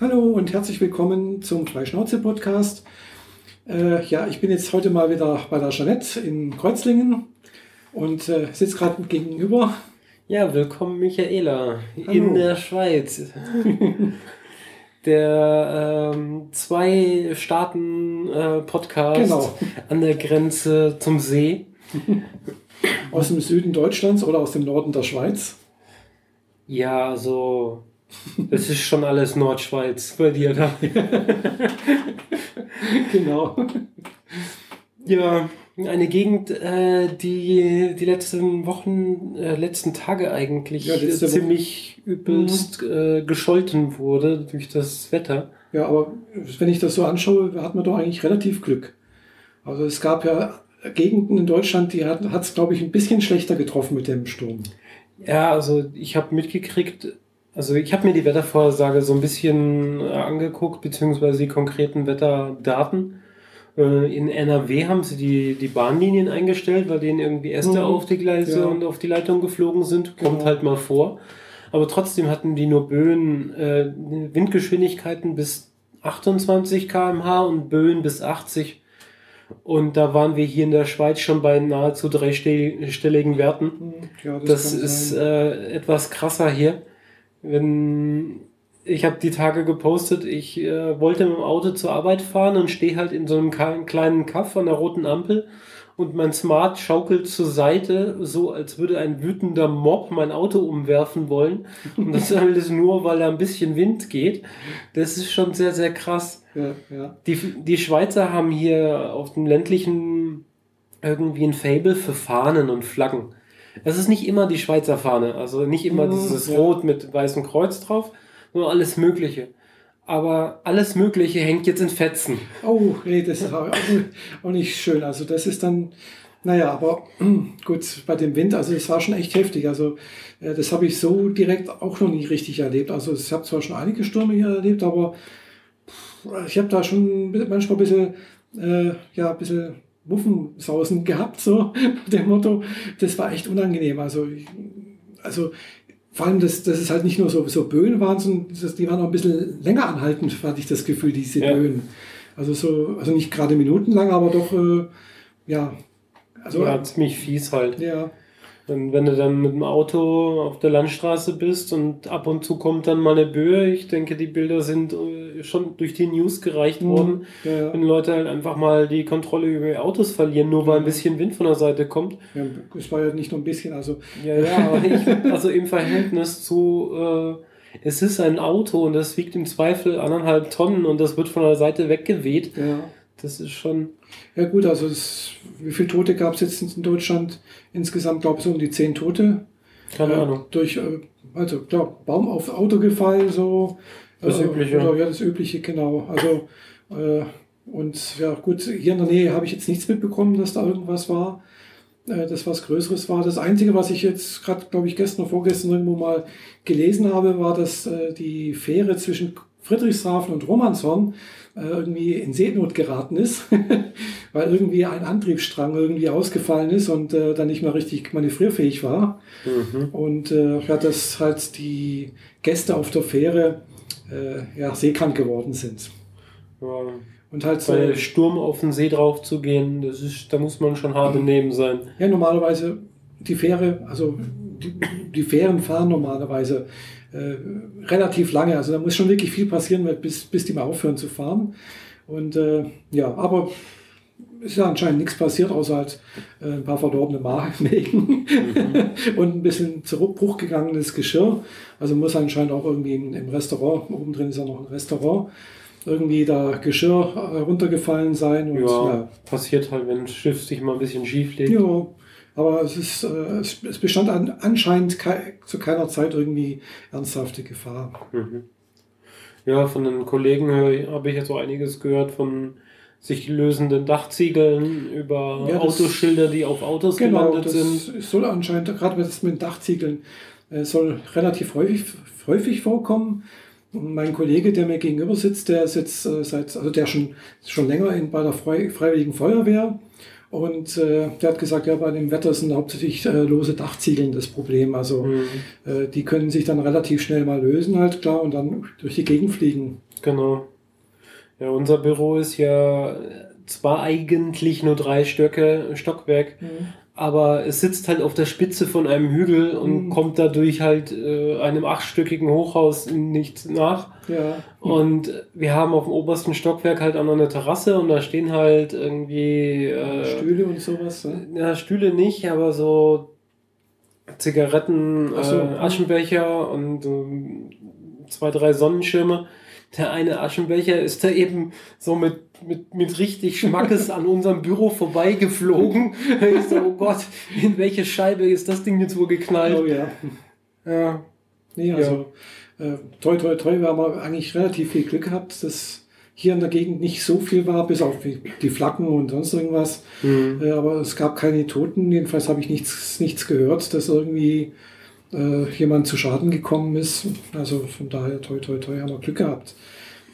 Hallo und herzlich willkommen zum Freischnauze-Podcast. Äh, ja, ich bin jetzt heute mal wieder bei der Jeanette in Kreuzlingen und äh, sitze gerade gegenüber. Ja, willkommen Michaela Hallo. in der Schweiz. der ähm, zwei Staaten äh, Podcast genau. an der Grenze zum See. Aus dem Süden Deutschlands oder aus dem Norden der Schweiz? Ja, so das ist schon alles Nordschweiz bei dir da. genau. Ja, eine Gegend, äh, die die letzten Wochen, äh, letzten Tage eigentlich ja, ziemlich Woche. übelst mhm. äh, gescholten wurde durch das Wetter. Ja, aber wenn ich das so anschaue, hat man doch eigentlich relativ Glück. Also es gab ja Gegenden in Deutschland, die hat es, glaube ich, ein bisschen schlechter getroffen mit dem Sturm. Ja, also ich habe mitgekriegt, also ich habe mir die Wettervorhersage so ein bisschen äh, angeguckt, beziehungsweise die konkreten Wetterdaten. Äh, in NRW haben sie die, die Bahnlinien eingestellt, weil denen irgendwie Äste mhm. auf die Gleise ja. und auf die Leitung geflogen sind. Kommt genau. halt mal vor. Aber trotzdem hatten die nur Böen, äh, Windgeschwindigkeiten bis 28 kmh und Böen bis 80. Und da waren wir hier in der Schweiz schon bei nahezu dreistelligen Werten. Mhm. Ja, das, das ist äh, etwas krasser hier wenn ich habe die Tage gepostet, ich äh, wollte mit dem Auto zur Arbeit fahren und stehe halt in so einem kleinen Kaff an der roten Ampel und mein Smart schaukelt zur Seite, so als würde ein wütender Mob mein Auto umwerfen wollen. Und das alles nur, weil da ein bisschen Wind geht. Das ist schon sehr, sehr krass. Ja, ja. Die, die Schweizer haben hier auf dem ländlichen irgendwie ein Fable für Fahnen und Flaggen. Es ist nicht immer die Schweizer Fahne, also nicht immer mhm, dieses ja. Rot mit weißem Kreuz drauf, nur alles Mögliche. Aber alles Mögliche hängt jetzt in Fetzen. Oh, nee, das ist auch, auch nicht schön. Also das ist dann, naja, aber gut, bei dem Wind, also es war schon echt heftig. Also äh, das habe ich so direkt auch noch nie richtig erlebt. Also ich habe zwar schon einige Stürme hier erlebt, aber ich habe da schon manchmal ein bisschen, äh, ja, ein bisschen Muffensausen gehabt, so nach dem Motto. Das war echt unangenehm. Also, also vor allem, dass, dass es halt nicht nur so, so Böen waren, sondern das, die waren auch ein bisschen länger anhaltend, hatte ich das Gefühl, diese ja. Böen. Also so, also nicht gerade minutenlang, aber doch, äh, ja. Also, ja, ziemlich fies halt. Ja. Und wenn du dann mit dem Auto auf der Landstraße bist und ab und zu kommt dann mal eine Böe, ich denke, die Bilder sind äh, schon durch die News gereicht mhm. worden, ja, ja. wenn Leute halt einfach mal die Kontrolle über ihr Autos verlieren, nur weil ein bisschen Wind von der Seite kommt. Ja, es war ja nicht nur ein bisschen, also. Ja, ja, aber ich, also im Verhältnis zu, äh, es ist ein Auto und das wiegt im Zweifel anderthalb Tonnen und das wird von der Seite weggeweht. Ja. Das ist schon. Ja, gut, also das, wie viele Tote gab es jetzt in Deutschland? Insgesamt, glaube ich, so um die zehn Tote. Keine äh, Ahnung. Durch, äh, also klar, Baum aufs Auto gefallen, so. Das äh, Übliche. Oder, ja, das Übliche, genau. Also, äh, und ja, gut, hier in der Nähe habe ich jetzt nichts mitbekommen, dass da irgendwas war, äh, dass was Größeres war. Das Einzige, was ich jetzt gerade, glaube ich, gestern oder vorgestern irgendwo mal gelesen habe, war, dass äh, die Fähre zwischen Friedrichshafen und Romanshorn äh, irgendwie in Seenot geraten ist, weil irgendwie ein Antriebsstrang irgendwie ausgefallen ist und äh, dann nicht mehr richtig manövrierfähig war. Mhm. Und äh, ja, dass halt die Gäste auf der Fähre äh, ja, seekrank geworden sind. Ja. Und halt so, Bei Sturm auf den See drauf zu gehen, das ist, da muss man schon hart daneben sein. Ja, normalerweise die Fähre, also die, die Fähren fahren normalerweise äh, relativ lange. Also da muss schon wirklich viel passieren, bis, bis die mal aufhören zu fahren. Und äh, ja, aber ist ja anscheinend nichts passiert, außer halt äh, ein paar verdorbene Mägen mhm. und ein bisschen zu Bruch gegangenes Geschirr. Also muss anscheinend auch irgendwie im, im, Restaurant, oben drin ist ja noch ein Restaurant, irgendwie da Geschirr äh, runtergefallen sein. Und, ja, ja, passiert halt, wenn ein Schiff sich mal ein bisschen schief legt. Ja, aber es, ist, äh, es, es bestand an, anscheinend ke zu keiner Zeit irgendwie ernsthafte Gefahr. Mhm. Ja, von den Kollegen habe ich jetzt auch einiges gehört von sich lösenden Dachziegeln über ja, Autoschilder, die auf Autos genau, gelandet sind. Es soll anscheinend, gerade mit den Dachziegeln, äh, soll relativ häufig, häufig vorkommen. Und mein Kollege, der mir gegenüber sitzt, der sitzt äh, seit, also der schon, schon länger in, bei der Freiwilligen Feuerwehr Und äh, der hat gesagt, ja, bei dem Wetter sind hauptsächlich äh, lose Dachziegeln das Problem. Also Mhm. äh, die können sich dann relativ schnell mal lösen, halt klar, und dann durch die Gegend fliegen. Genau. Ja, unser Büro ist ja zwar eigentlich nur drei Stöcke, Stockwerk, aber es sitzt halt auf der Spitze von einem Hügel und Mhm. kommt dadurch halt äh, einem achtstöckigen Hochhaus nicht nach. Ja. Und wir haben auf dem obersten Stockwerk halt auch noch eine Terrasse und da stehen halt irgendwie äh, Stühle und sowas. Ne? ja, Stühle nicht, aber so Zigaretten, so. äh, Aschenbecher und ähm, zwei, drei Sonnenschirme. Der eine Aschenbecher ist da eben so mit, mit, mit richtig Schmackes an unserem Büro vorbeigeflogen. Ich so, oh Gott, in welche Scheibe ist das Ding jetzt wohl Oh geknallt? ja. Ja, Nee, also äh, toi toi toi, wir haben eigentlich relativ viel Glück gehabt, dass hier in der Gegend nicht so viel war, bis auf die, Flaggen und sonst irgendwas. hm. Äh, aber es gab keine Toten, jedenfalls habe ich nichts, nichts gehört, dass irgendwie äh, jemand zu Schaden gekommen ist. Also von daher toi toi toi haben wir Glück gehabt.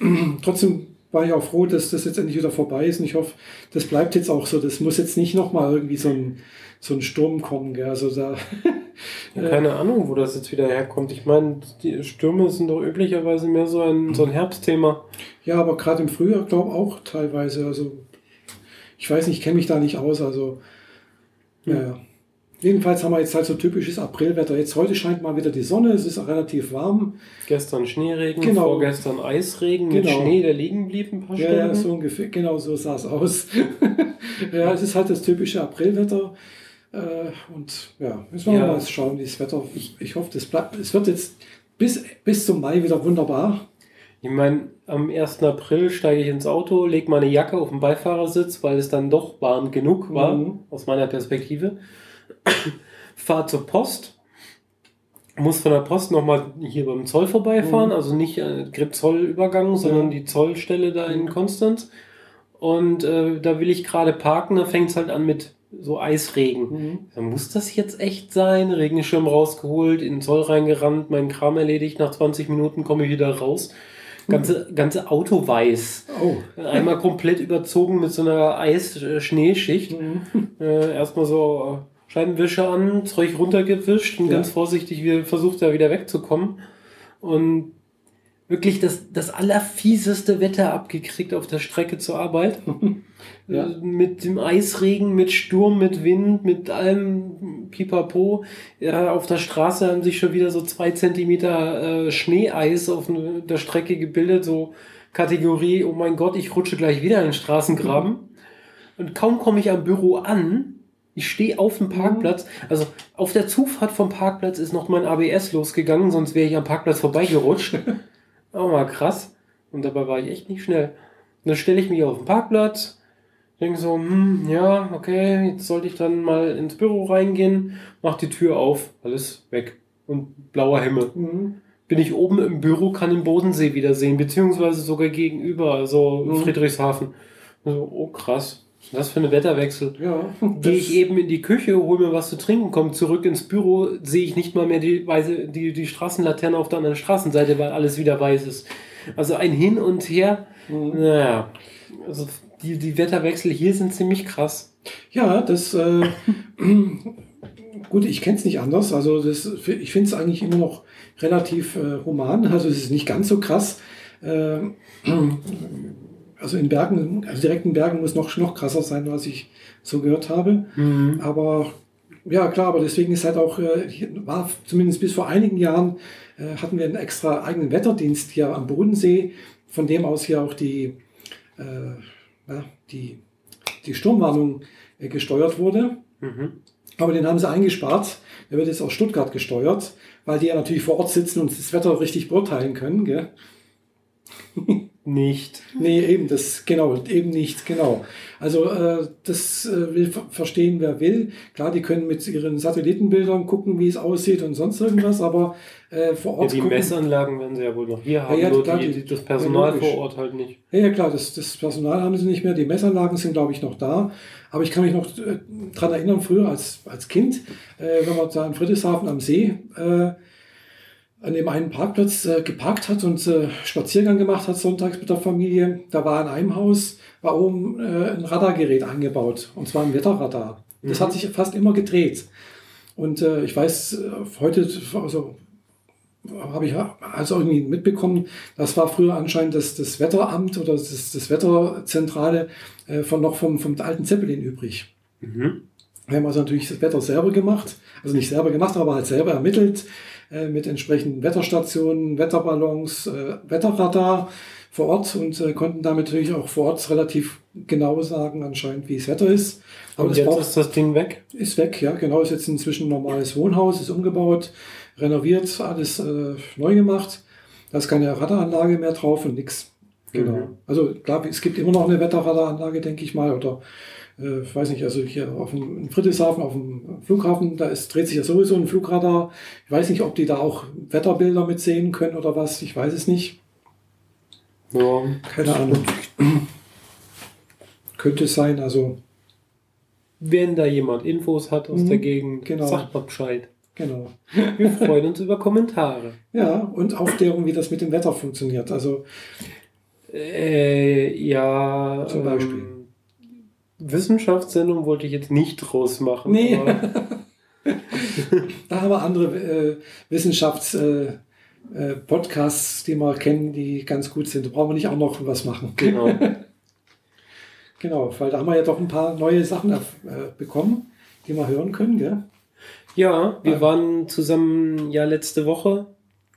Trotzdem war ich auch froh, dass das jetzt endlich wieder vorbei ist und ich hoffe, das bleibt jetzt auch so. Das muss jetzt nicht nochmal irgendwie so ein, so ein Sturm kommen. Gell? Also da Ja, keine Ahnung, wo das jetzt wieder herkommt. Ich meine, die Stürme sind doch üblicherweise mehr so ein, so ein Herbstthema. Ja, aber gerade im Frühjahr, glaube auch teilweise. Also, ich weiß nicht, ich kenne mich da nicht aus. Also, ja, ja. Jedenfalls haben wir jetzt halt so typisches Aprilwetter. Jetzt heute scheint mal wieder die Sonne, es ist relativ warm. Gestern Schneeregen, Genau. vorgestern Eisregen mit Genau. Schnee, der liegen blieb ein paar Ja, ja, Stunden. so ungefähr, genau so sah es aus. ja, es ist halt das typische Aprilwetter. Äh, und ja, müssen wir Ja. mal schauen, wie das Wetter. Ich, ich hoffe, das bleibt. Es wird jetzt bis, bis zum Mai wieder wunderbar. Ich meine, am 1. April steige ich ins Auto, lege meine Jacke auf den Beifahrersitz, weil es dann doch warm genug war, Mhm. aus meiner Perspektive. Fahre zur Post, muss von der Post nochmal hier beim Zoll vorbeifahren, Mhm. also nicht äh, Zollübergang, sondern die Zollstelle da in Mhm. Konstanz. Und äh, da will ich gerade parken, da fängt es halt an mit so Eisregen. Mhm. Dann muss das jetzt echt sein? Regenschirm rausgeholt, in den Zoll reingerannt, meinen Kram erledigt. Nach 20 Minuten komme ich wieder raus. Ganze, ganze Auto weiß. Oh. Einmal komplett überzogen mit so einer Eis-Schneeschicht. Mhm. Äh, erstmal so äh, Scheibenwischer an, Zeug runtergewischt und Ja. ganz vorsichtig wieder versucht, da wieder wegzukommen. Und wirklich das, das allerfieseste Wetter abgekriegt auf der Strecke zur Arbeit. Ja. Äh, Mit dem Eisregen, mit Sturm, mit Wind, mit allem Pipapo. Ja, auf der Straße haben sich schon wieder so zwei Zentimeter äh, Schneeeis auf der Strecke gebildet. So Kategorie, oh mein Gott, ich rutsche gleich wieder in den Straßengraben. Und kaum komme ich am Büro an, ich stehe auf dem Parkplatz. Also auf der Zufahrt vom Parkplatz ist noch mein ABS losgegangen, sonst wäre ich am Parkplatz vorbeigerutscht. Auch mal krass. Und dabei war ich echt nicht schnell. Und dann stelle ich mich auf den Parkplatz, denke so, hm, ja, okay, jetzt sollte ich dann mal ins Büro reingehen, mach die Tür auf, alles weg. Und blauer Himmel. Mhm. Bin ich oben im Büro, kann den Bodensee wieder sehen, beziehungsweise sogar gegenüber, also Mhm. Friedrichshafen. So, oh krass. Was für ein Wetterwechsel? Ja. Gehe ich eben in die Küche, hole mir was zu trinken, komme zurück ins Büro, sehe ich nicht mal mehr die, weiße, die, die Straßenlaterne auf der anderen Straßenseite, weil alles wieder weiß ist. Also ein Hin und Her. Mhm. Naja, also die, die Wetterwechsel hier sind ziemlich krass. Ja, das, äh, gut, ich kenne es nicht anders. Also das, ich finde es eigentlich immer noch relativ äh, human. Also es ist nicht ganz so krass. Äh, also in Bergen, also direkt in Bergen muss noch, noch krasser sein, was ich so gehört habe. Aber ja, klar, aber deswegen ist halt auch, äh, war zumindest bis vor einigen Jahren, äh, hatten wir einen extra eigenen Wetterdienst hier am Bodensee, von dem aus hier auch die, äh, ja, die, die Sturmwarnung äh, gesteuert wurde. Mhm. Aber den haben sie eingespart. Der wird jetzt aus Stuttgart gesteuert, weil die ja natürlich vor Ort sitzen und das Wetter richtig beurteilen können. Gell? Nicht. Nee, eben das, genau, eben nicht, genau. Also äh, das äh, will ver- verstehen, wer will. Klar, die können mit ihren Satellitenbildern gucken, wie es aussieht und sonst irgendwas, aber äh, vor Ja, Ort die gucken. Messanlagen werden sie ja wohl noch hier haben, ja, nur klar, die, die- das Personal ja, logisch. vor Ort halt nicht. Ja, ja klar, das, das Personal haben sie nicht mehr, die Messanlagen sind, glaube ich, noch da. Aber ich kann mich noch äh, dran erinnern, früher als, als Kind, äh, wenn wir da in Friedrichshafen am See äh, an dem einen Parkplatz äh, geparkt hat und äh, Spaziergang gemacht hat sonntags mit der Familie. Da war in einem Haus, war oben äh, ein Radargerät eingebaut, und zwar ein Wetterradar. Das Mhm. hat sich fast immer gedreht. Und äh, ich weiß, äh, heute, also habe ich also irgendwie mitbekommen, das war früher anscheinend das, das Wetteramt oder das, das Wetterzentrale äh, von noch vom, vom alten Zeppelin übrig. Mhm. Wir haben also natürlich das Wetter selber gemacht, also nicht selber gemacht, aber halt selber ermittelt äh, mit entsprechenden Wetterstationen, Wetterballons, äh, Wetterradar vor Ort und äh, konnten damit natürlich auch vor Ort relativ genau sagen anscheinend, wie das Wetter ist. Aber Und jetzt braucht, ist das Ding weg. ist weg, ja, genau, ist jetzt inzwischen ein normales Wohnhaus, ist umgebaut, renoviert, alles äh, neu gemacht. Da ist keine Radaranlage mehr drauf und nix. Genau. Mhm. Also klar, es gibt immer noch eine Wetterradaranlage, denke ich mal, oder äh, ich weiß nicht, also hier auf dem in Friedrichshafen, auf dem Flughafen, da ist, dreht sich ja sowieso ein Flugradar. Ich weiß nicht, ob die da auch Wetterbilder mit sehen können oder was, ich weiß es nicht. Ja. Keine Ahnung. Könnte sein, also Wenn da jemand Infos hat aus Mhm, der Gegend, genau. sagt mal Bescheid. genau. Wir freuen uns über Kommentare. Ja, und Aufklärung, wie das mit dem Wetter funktioniert. Also Äh, ja. Zum Beispiel. Ähm, Wissenschaftssendung wollte ich jetzt nicht draus machen. Nee. Da haben wir andere äh, Wissenschafts-Podcasts, äh, Podcasts, die wir kennen, die ganz gut sind. Da brauchen wir nicht auch noch was machen. genau. Genau, weil da haben wir ja doch ein paar neue Sachen äh, bekommen, die wir hören können, gell? Ja, wir waren zusammen ja letzte Woche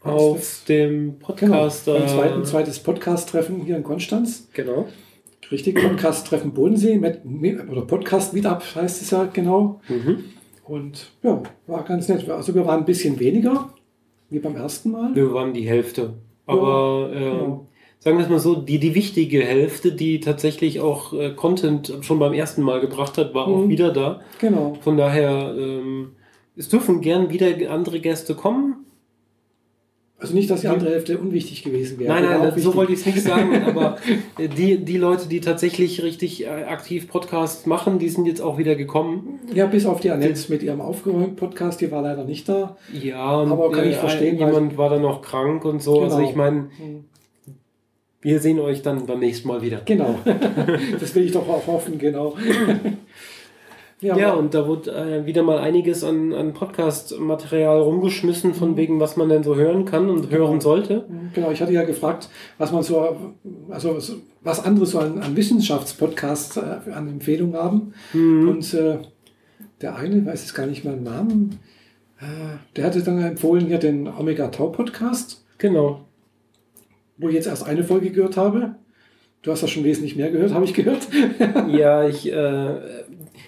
auf dem Podcast. Genau, beim äh, zweiten, zweites Podcast-Treffen hier in Konstanz. Genau. Richtig, Podcast-Treffen Bodensee, mit, oder Podcast-Meetup heißt es ja genau. Mhm. Und ja, war ganz nett. Also wir waren ein bisschen weniger, wie beim ersten Mal. Wir waren die Hälfte. Aber äh, genau. sagen wir es mal so, die, die wichtige Hälfte, die tatsächlich auch äh, Content schon beim ersten Mal gebracht hat, war auch Mhm. wieder da. Genau. Von daher, ähm, es dürfen gern wieder andere Gäste kommen. Also nicht, dass die andere Hälfte unwichtig gewesen wäre. nein, nein, so wollte ich es nicht sagen, aber äh, die, die Leute, die tatsächlich richtig äh, aktiv Podcast machen, die sind jetzt auch wieder gekommen. Ja, bis auf die Annette mit ihrem Aufgeräumt-Podcast, die war leider nicht da. Ja, Aber kann ich äh, verstehen, weil- jemand war dann noch krank und so. Also Genau. ich meine, wir sehen euch dann beim nächsten Mal wieder. Genau. das will ich doch auch hoffen, genau. Ja, aber- und da wurde äh, wieder mal einiges an, an Podcast-Material rumgeschmissen, von wegen, was man denn so hören kann und hören sollte. Genau, ich hatte ja gefragt, was man so, also so- was andere so an, an Wissenschaftspodcasts äh, an Empfehlungen haben. Mhm. Und äh, der eine, weiß jetzt gar nicht mehr den Namen, äh, der hatte dann empfohlen hier den Omega Tau Podcast, Genau. wo ich jetzt erst eine Folge gehört habe. Du hast ja schon wesentlich mehr gehört, habe ich gehört. Ja, ich, äh,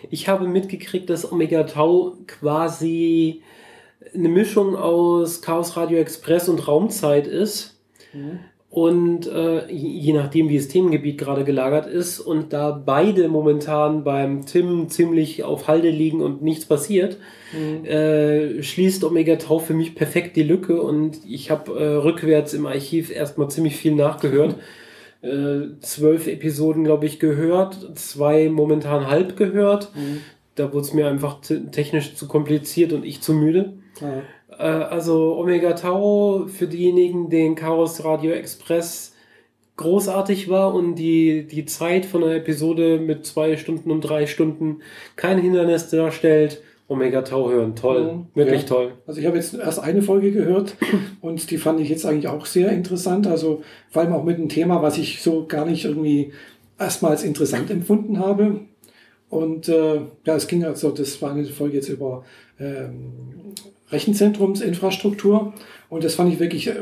ich habe mitgekriegt, dass Omega Tau quasi eine Mischung aus Chaos Radio Express und Raumzeit ist. Und äh, je nachdem, wie das Themengebiet gerade gelagert ist, und da beide momentan beim Tim ziemlich auf Halde liegen und nichts passiert, äh, schließt Omega Tau für mich perfekt die Lücke und ich habe äh, rückwärts im Archiv erstmal ziemlich viel nachgehört. Äh, zwölf Episoden, glaube ich, gehört, zwei momentan halb gehört. Da wurde es mir einfach te- technisch zu kompliziert und ich zu müde. Ja. Äh, also Omega Tau für diejenigen, denen Chaos Radio Express großartig war und die, die Zeit von einer Episode mit zwei Stunden und drei Stunden kein Hindernis darstellt. Omega Tau hören, toll, Mhm. wirklich Ja. toll. Also ich habe jetzt erst eine Folge gehört und die fand ich jetzt eigentlich auch sehr interessant. Also vor allem auch mit einem Thema, was ich so gar nicht irgendwie erstmal als interessant empfunden habe. Und äh, ja, es ging also, das war eine Folge jetzt über ähm, Rechenzentrumsinfrastruktur. Und das fand ich wirklich äh,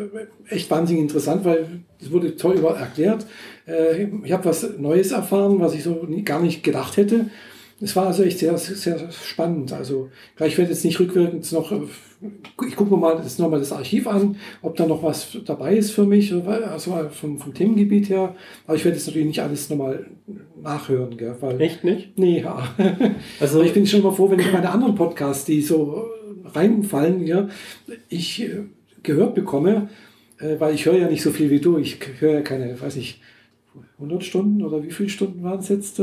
echt wahnsinnig interessant, weil es wurde toll über erklärt. Äh, ich habe was Neues erfahren, was ich so nie, gar nicht gedacht hätte. Es war also echt sehr, sehr spannend. Also gleich werde jetzt nicht rückwirkend noch, äh, ich gucke mir mal das nochmal das Archiv an, ob da noch was dabei ist für mich, also vom, vom Themengebiet her. Aber ich werde jetzt natürlich nicht alles nochmal nachhören, gell, weil. Echt nicht? Nee, ja. Also ich bin schon mal froh, wenn ich meine anderen Podcasts, die so reinfallen, hier, ich äh, gehört bekomme, äh, weil ich höre ja nicht so viel wie du. Ich höre ja keine, weiß nicht, 100 Stunden oder wie viele Stunden waren es jetzt?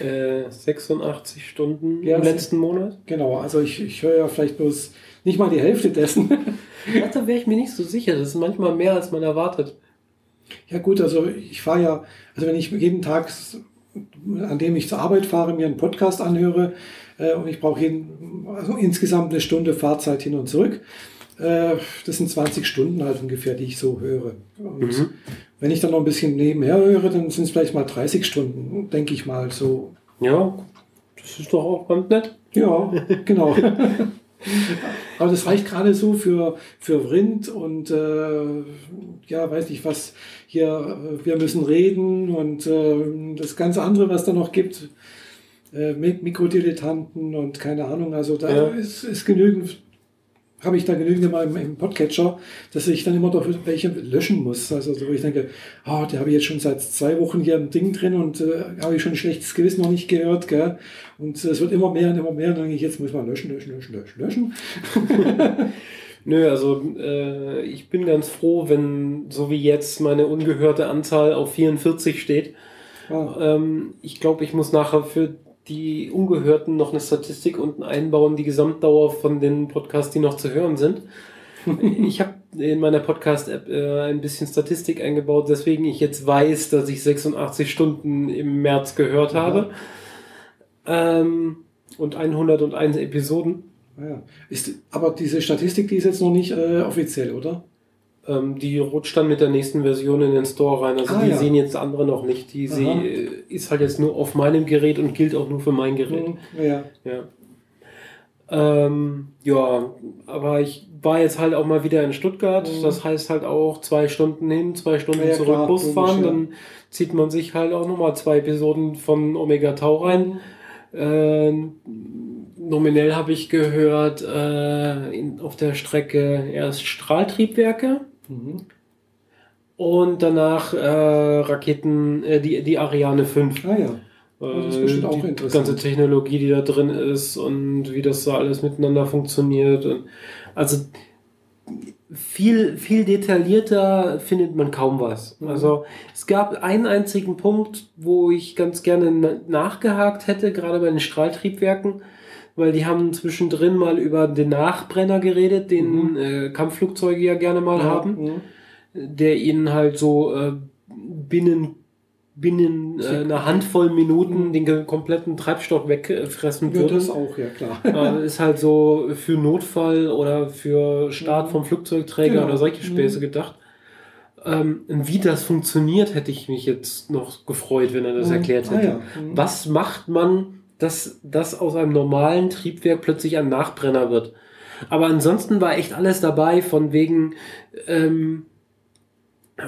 Äh? äh, 86 Stunden Ja, im letzten Monat. Genau, also ich, ich höre ja vielleicht bloß nicht mal die Hälfte dessen. ja, da wäre ich mir nicht so sicher. Das ist manchmal mehr, als man erwartet. Ja gut, also ich fahre ja, also wenn ich jeden Tag, an dem ich zur Arbeit fahre, mir einen Podcast anhöre äh, und ich brauche also insgesamt eine Stunde Fahrzeit hin und zurück, äh, das sind 20 Stunden halt ungefähr, die ich so höre. Und mhm. Wenn ich dann noch ein bisschen nebenher höre, dann sind es vielleicht mal 30 Stunden, denke ich mal so. Ja, das ist doch auch ganz nett. Ja, genau. Aber das reicht gerade so für, für Rind und äh, ja, weiß nicht was, hier, äh, wir müssen reden und äh, das ganze andere, was da noch gibt, äh, Mikrodilettanten und keine Ahnung, also da ja. ist, ist genügend habe ich da genügend in meinem im Podcatcher, dass ich dann immer doch welche löschen muss. Also wo ich denke, oh, der habe ich jetzt schon seit zwei Wochen hier im Ding drin und äh, habe ich schon ein schlechtes Gewissen noch nicht gehört. Gell? Und äh, es wird immer mehr und immer mehr. Und dann denke ich, jetzt muss man löschen, löschen, löschen, löschen, löschen. Nö, also äh, ich bin ganz froh, wenn so wie jetzt meine ungehörte Anzahl auf 44 steht. Ah. Ähm, ich glaube, ich muss nachher für die Ungehörten noch eine Statistik unten einbauen, die Gesamtdauer von den Podcasts, die noch zu hören sind. ich habe in meiner Podcast-App äh, ein bisschen Statistik eingebaut, weswegen ich jetzt weiß, dass ich 86 Stunden im März gehört habe. Ähm, und 101 Episoden. Ah ja. Ist, aber diese Statistik, die ist jetzt noch nicht äh, offiziell, oder? Ähm, die rutscht dann mit der nächsten Version in den Store rein. Also ah, die ja. sehen jetzt andere noch nicht. Die sie, äh, ist halt jetzt nur auf meinem Gerät und gilt auch nur für mein Gerät. Mhm. Ja. Ja. Ähm, ja, aber ich war jetzt halt auch mal wieder in Stuttgart. Mhm. Das heißt halt auch zwei Stunden hin, zwei Stunden ja, zurück klar, Bus fahren. Dann zieht man sich halt auch nochmal zwei Episoden von Omega Tau rein. Äh, nominell habe ich gehört, äh, in, auf der Strecke erst Strahltriebwerke. Mhm. Und danach äh, Raketen, äh, die, die Ariane 5. Ah ja. Das ist bestimmt auch die interessant. ganze Technologie, die da drin ist und wie das so alles miteinander funktioniert. Und also viel, viel detaillierter findet man kaum was. Mhm. Also es gab einen einzigen Punkt, wo ich ganz gerne nachgehakt hätte, gerade bei den Strahltriebwerken, weil die haben zwischendrin mal über den Nachbrenner geredet, den mhm. äh, Kampfflugzeuge ja gerne mal ja, haben, ja. der ihnen halt so äh, binnen binnen äh, einer Handvoll Minuten mhm. den kompletten Treibstoff wegfressen würde. Ja, das auch, ja klar. ist halt so für Notfall oder für Start mhm. vom Flugzeugträger genau. oder solche Späße mhm. gedacht. Ähm, wie das funktioniert, hätte ich mich jetzt noch gefreut, wenn er das erklärt hätte. Ah, ja. Was macht man, dass das aus einem normalen Triebwerk plötzlich ein Nachbrenner wird? Aber ansonsten war echt alles dabei, von wegen, ähm,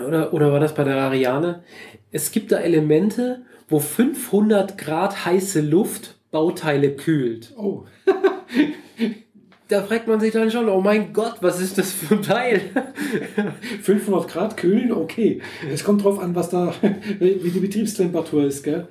oder, oder war das bei der Ariane? Es gibt da Elemente, wo 500 Grad heiße Luft Bauteile kühlt. Oh. da fragt man sich dann schon, oh mein Gott, was ist das für ein Teil? 500 Grad kühlen, okay. Es kommt drauf an, was da, wie die Betriebstemperatur ist, gell?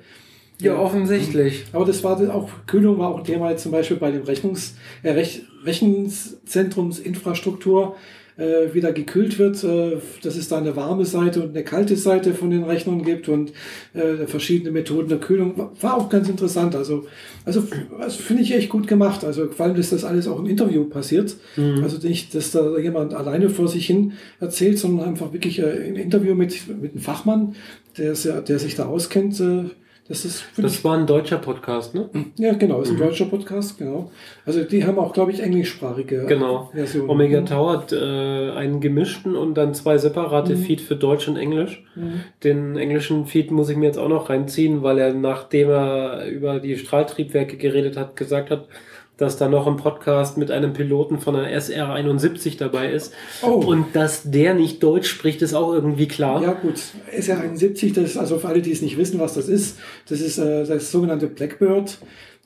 Ja, offensichtlich. Aber das war auch, Kühlung war auch Thema zum Beispiel bei dem Rechnungs, äh, Rech, Rechenzentrumsinfrastruktur äh, wieder gekühlt wird, äh, dass es da eine warme Seite und eine kalte Seite von den Rechnern gibt und äh, verschiedene Methoden der Kühlung. War auch ganz interessant. Also, also, also finde ich echt gut gemacht. Also vor allem, dass das alles auch im Interview passiert. Mhm. Also nicht, dass da jemand alleine vor sich hin erzählt, sondern einfach wirklich äh, im Interview mit, mit einem Fachmann, der, der sich da auskennt, äh, das, ist das war ein deutscher Podcast, ne? Ja, genau, ist ein mhm. deutscher Podcast, genau. Also die haben auch, glaube ich, englischsprachige genau. Versionen. Omega mhm. Tower hat äh, einen gemischten und dann zwei separate mhm. Feed für Deutsch und Englisch. Mhm. Den englischen Feed muss ich mir jetzt auch noch reinziehen, weil er, nachdem er über die Strahltriebwerke geredet hat, gesagt hat, dass da noch ein Podcast mit einem Piloten von einer SR-71 dabei ist. Oh. Und dass der nicht Deutsch spricht, ist auch irgendwie klar. Ja, gut. SR-71, das ist also für alle, die es nicht wissen, was das ist, das ist äh, das sogenannte Blackbird.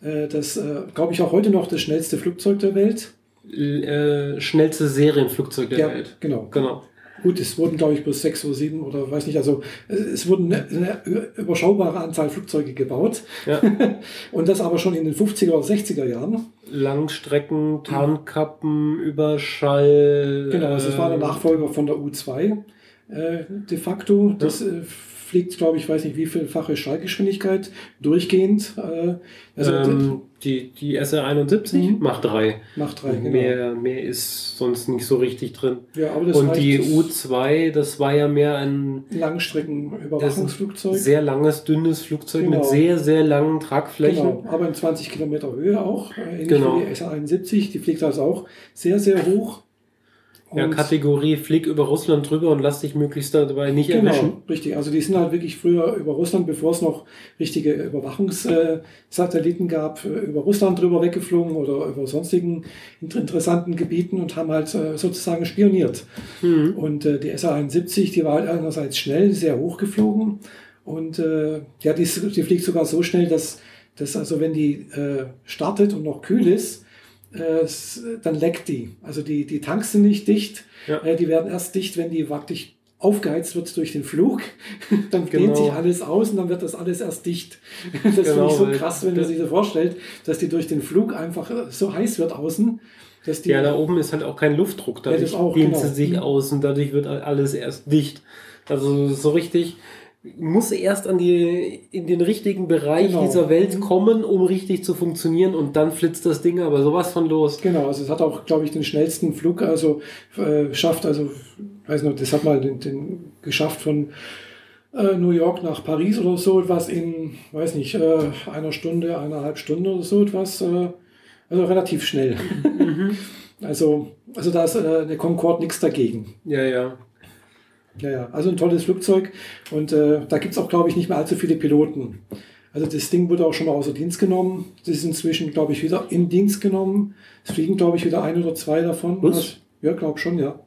Äh, das, äh, glaube ich, auch heute noch das schnellste Flugzeug der Welt. Äh, schnellste Serienflugzeug der ja, Welt. Genau. genau. Gut, es wurden, glaube ich, bloß sechs oder sieben oder weiß nicht, also es wurden eine, eine überschaubare Anzahl Flugzeuge gebaut. Ja. Und das aber schon in den 50er oder 60er Jahren. Langstrecken, Tarnkappen, Überschall. Genau, also es war der äh, Nachfolger von der U2. äh, de facto. Das äh, fliegt, glaube ich, weiß nicht wie vielfache Schallgeschwindigkeit durchgehend. Äh, also ähm, die, die SR71 mhm. macht 3. Macht 3, genau. Mehr, mehr ist sonst nicht so richtig drin. Ja, aber das Und die U2, das war ja mehr ein Langstreckenüberwachungsflugzeug. Sehr langes, dünnes Flugzeug genau. mit sehr, sehr langen Tragflächen. Genau, aber in 20 Kilometer Höhe auch. Ähnlich genau. wie die SR71. Die fliegt also auch sehr, sehr hoch. Ja, Kategorie Flieg über Russland drüber und lass dich möglichst dabei nicht genau, erwischen. Richtig, also die sind halt wirklich früher über Russland, bevor es noch richtige Überwachungssatelliten gab, über Russland drüber weggeflogen oder über sonstigen interessanten Gebieten und haben halt äh, sozusagen spioniert. Mhm. Und äh, die SA-71, die war halt einerseits schnell, sehr hoch geflogen und äh, ja, die, die fliegt sogar so schnell, dass, dass also wenn die startet und noch kühl ist, dann leckt die. Also die, die Tanks sind nicht dicht. Ja. Äh, die werden erst dicht, wenn die wirklich aufgeheizt wird durch den Flug. dann genau. dehnt sich alles aus und dann wird das alles erst dicht. Das genau, finde ich so krass, wenn man sich das vorstellt, dass die durch den Flug einfach so heiß wird außen. Dass die, ja, da oben ist halt auch kein Luftdruck, dadurch ja, auch, dehnt genau. sie sich mhm. aus und dadurch wird alles erst dicht. Also so richtig muss erst an die, in den richtigen Bereich genau. dieser Welt mhm. kommen, um richtig zu funktionieren und dann flitzt das Ding aber sowas von los. Genau, also es hat auch, glaube ich, den schnellsten Flug, also äh, schafft, also, weiß nicht, das hat mal den, den geschafft von äh, New York nach Paris oder so etwas in, weiß nicht, äh, einer Stunde, eineinhalb Stunden oder so etwas, äh, also relativ schnell. Mhm. also, also da ist äh, eine Concorde nichts dagegen. Ja, ja. Ja, ja, also ein tolles Flugzeug und äh, da gibt es auch, glaube ich, nicht mehr allzu viele Piloten. Also das Ding wurde auch schon mal außer Dienst genommen. Das ist inzwischen, glaube ich, wieder in Dienst genommen. Es fliegen, glaube ich, wieder ein oder zwei davon. Was? Ja, glaube schon, ja.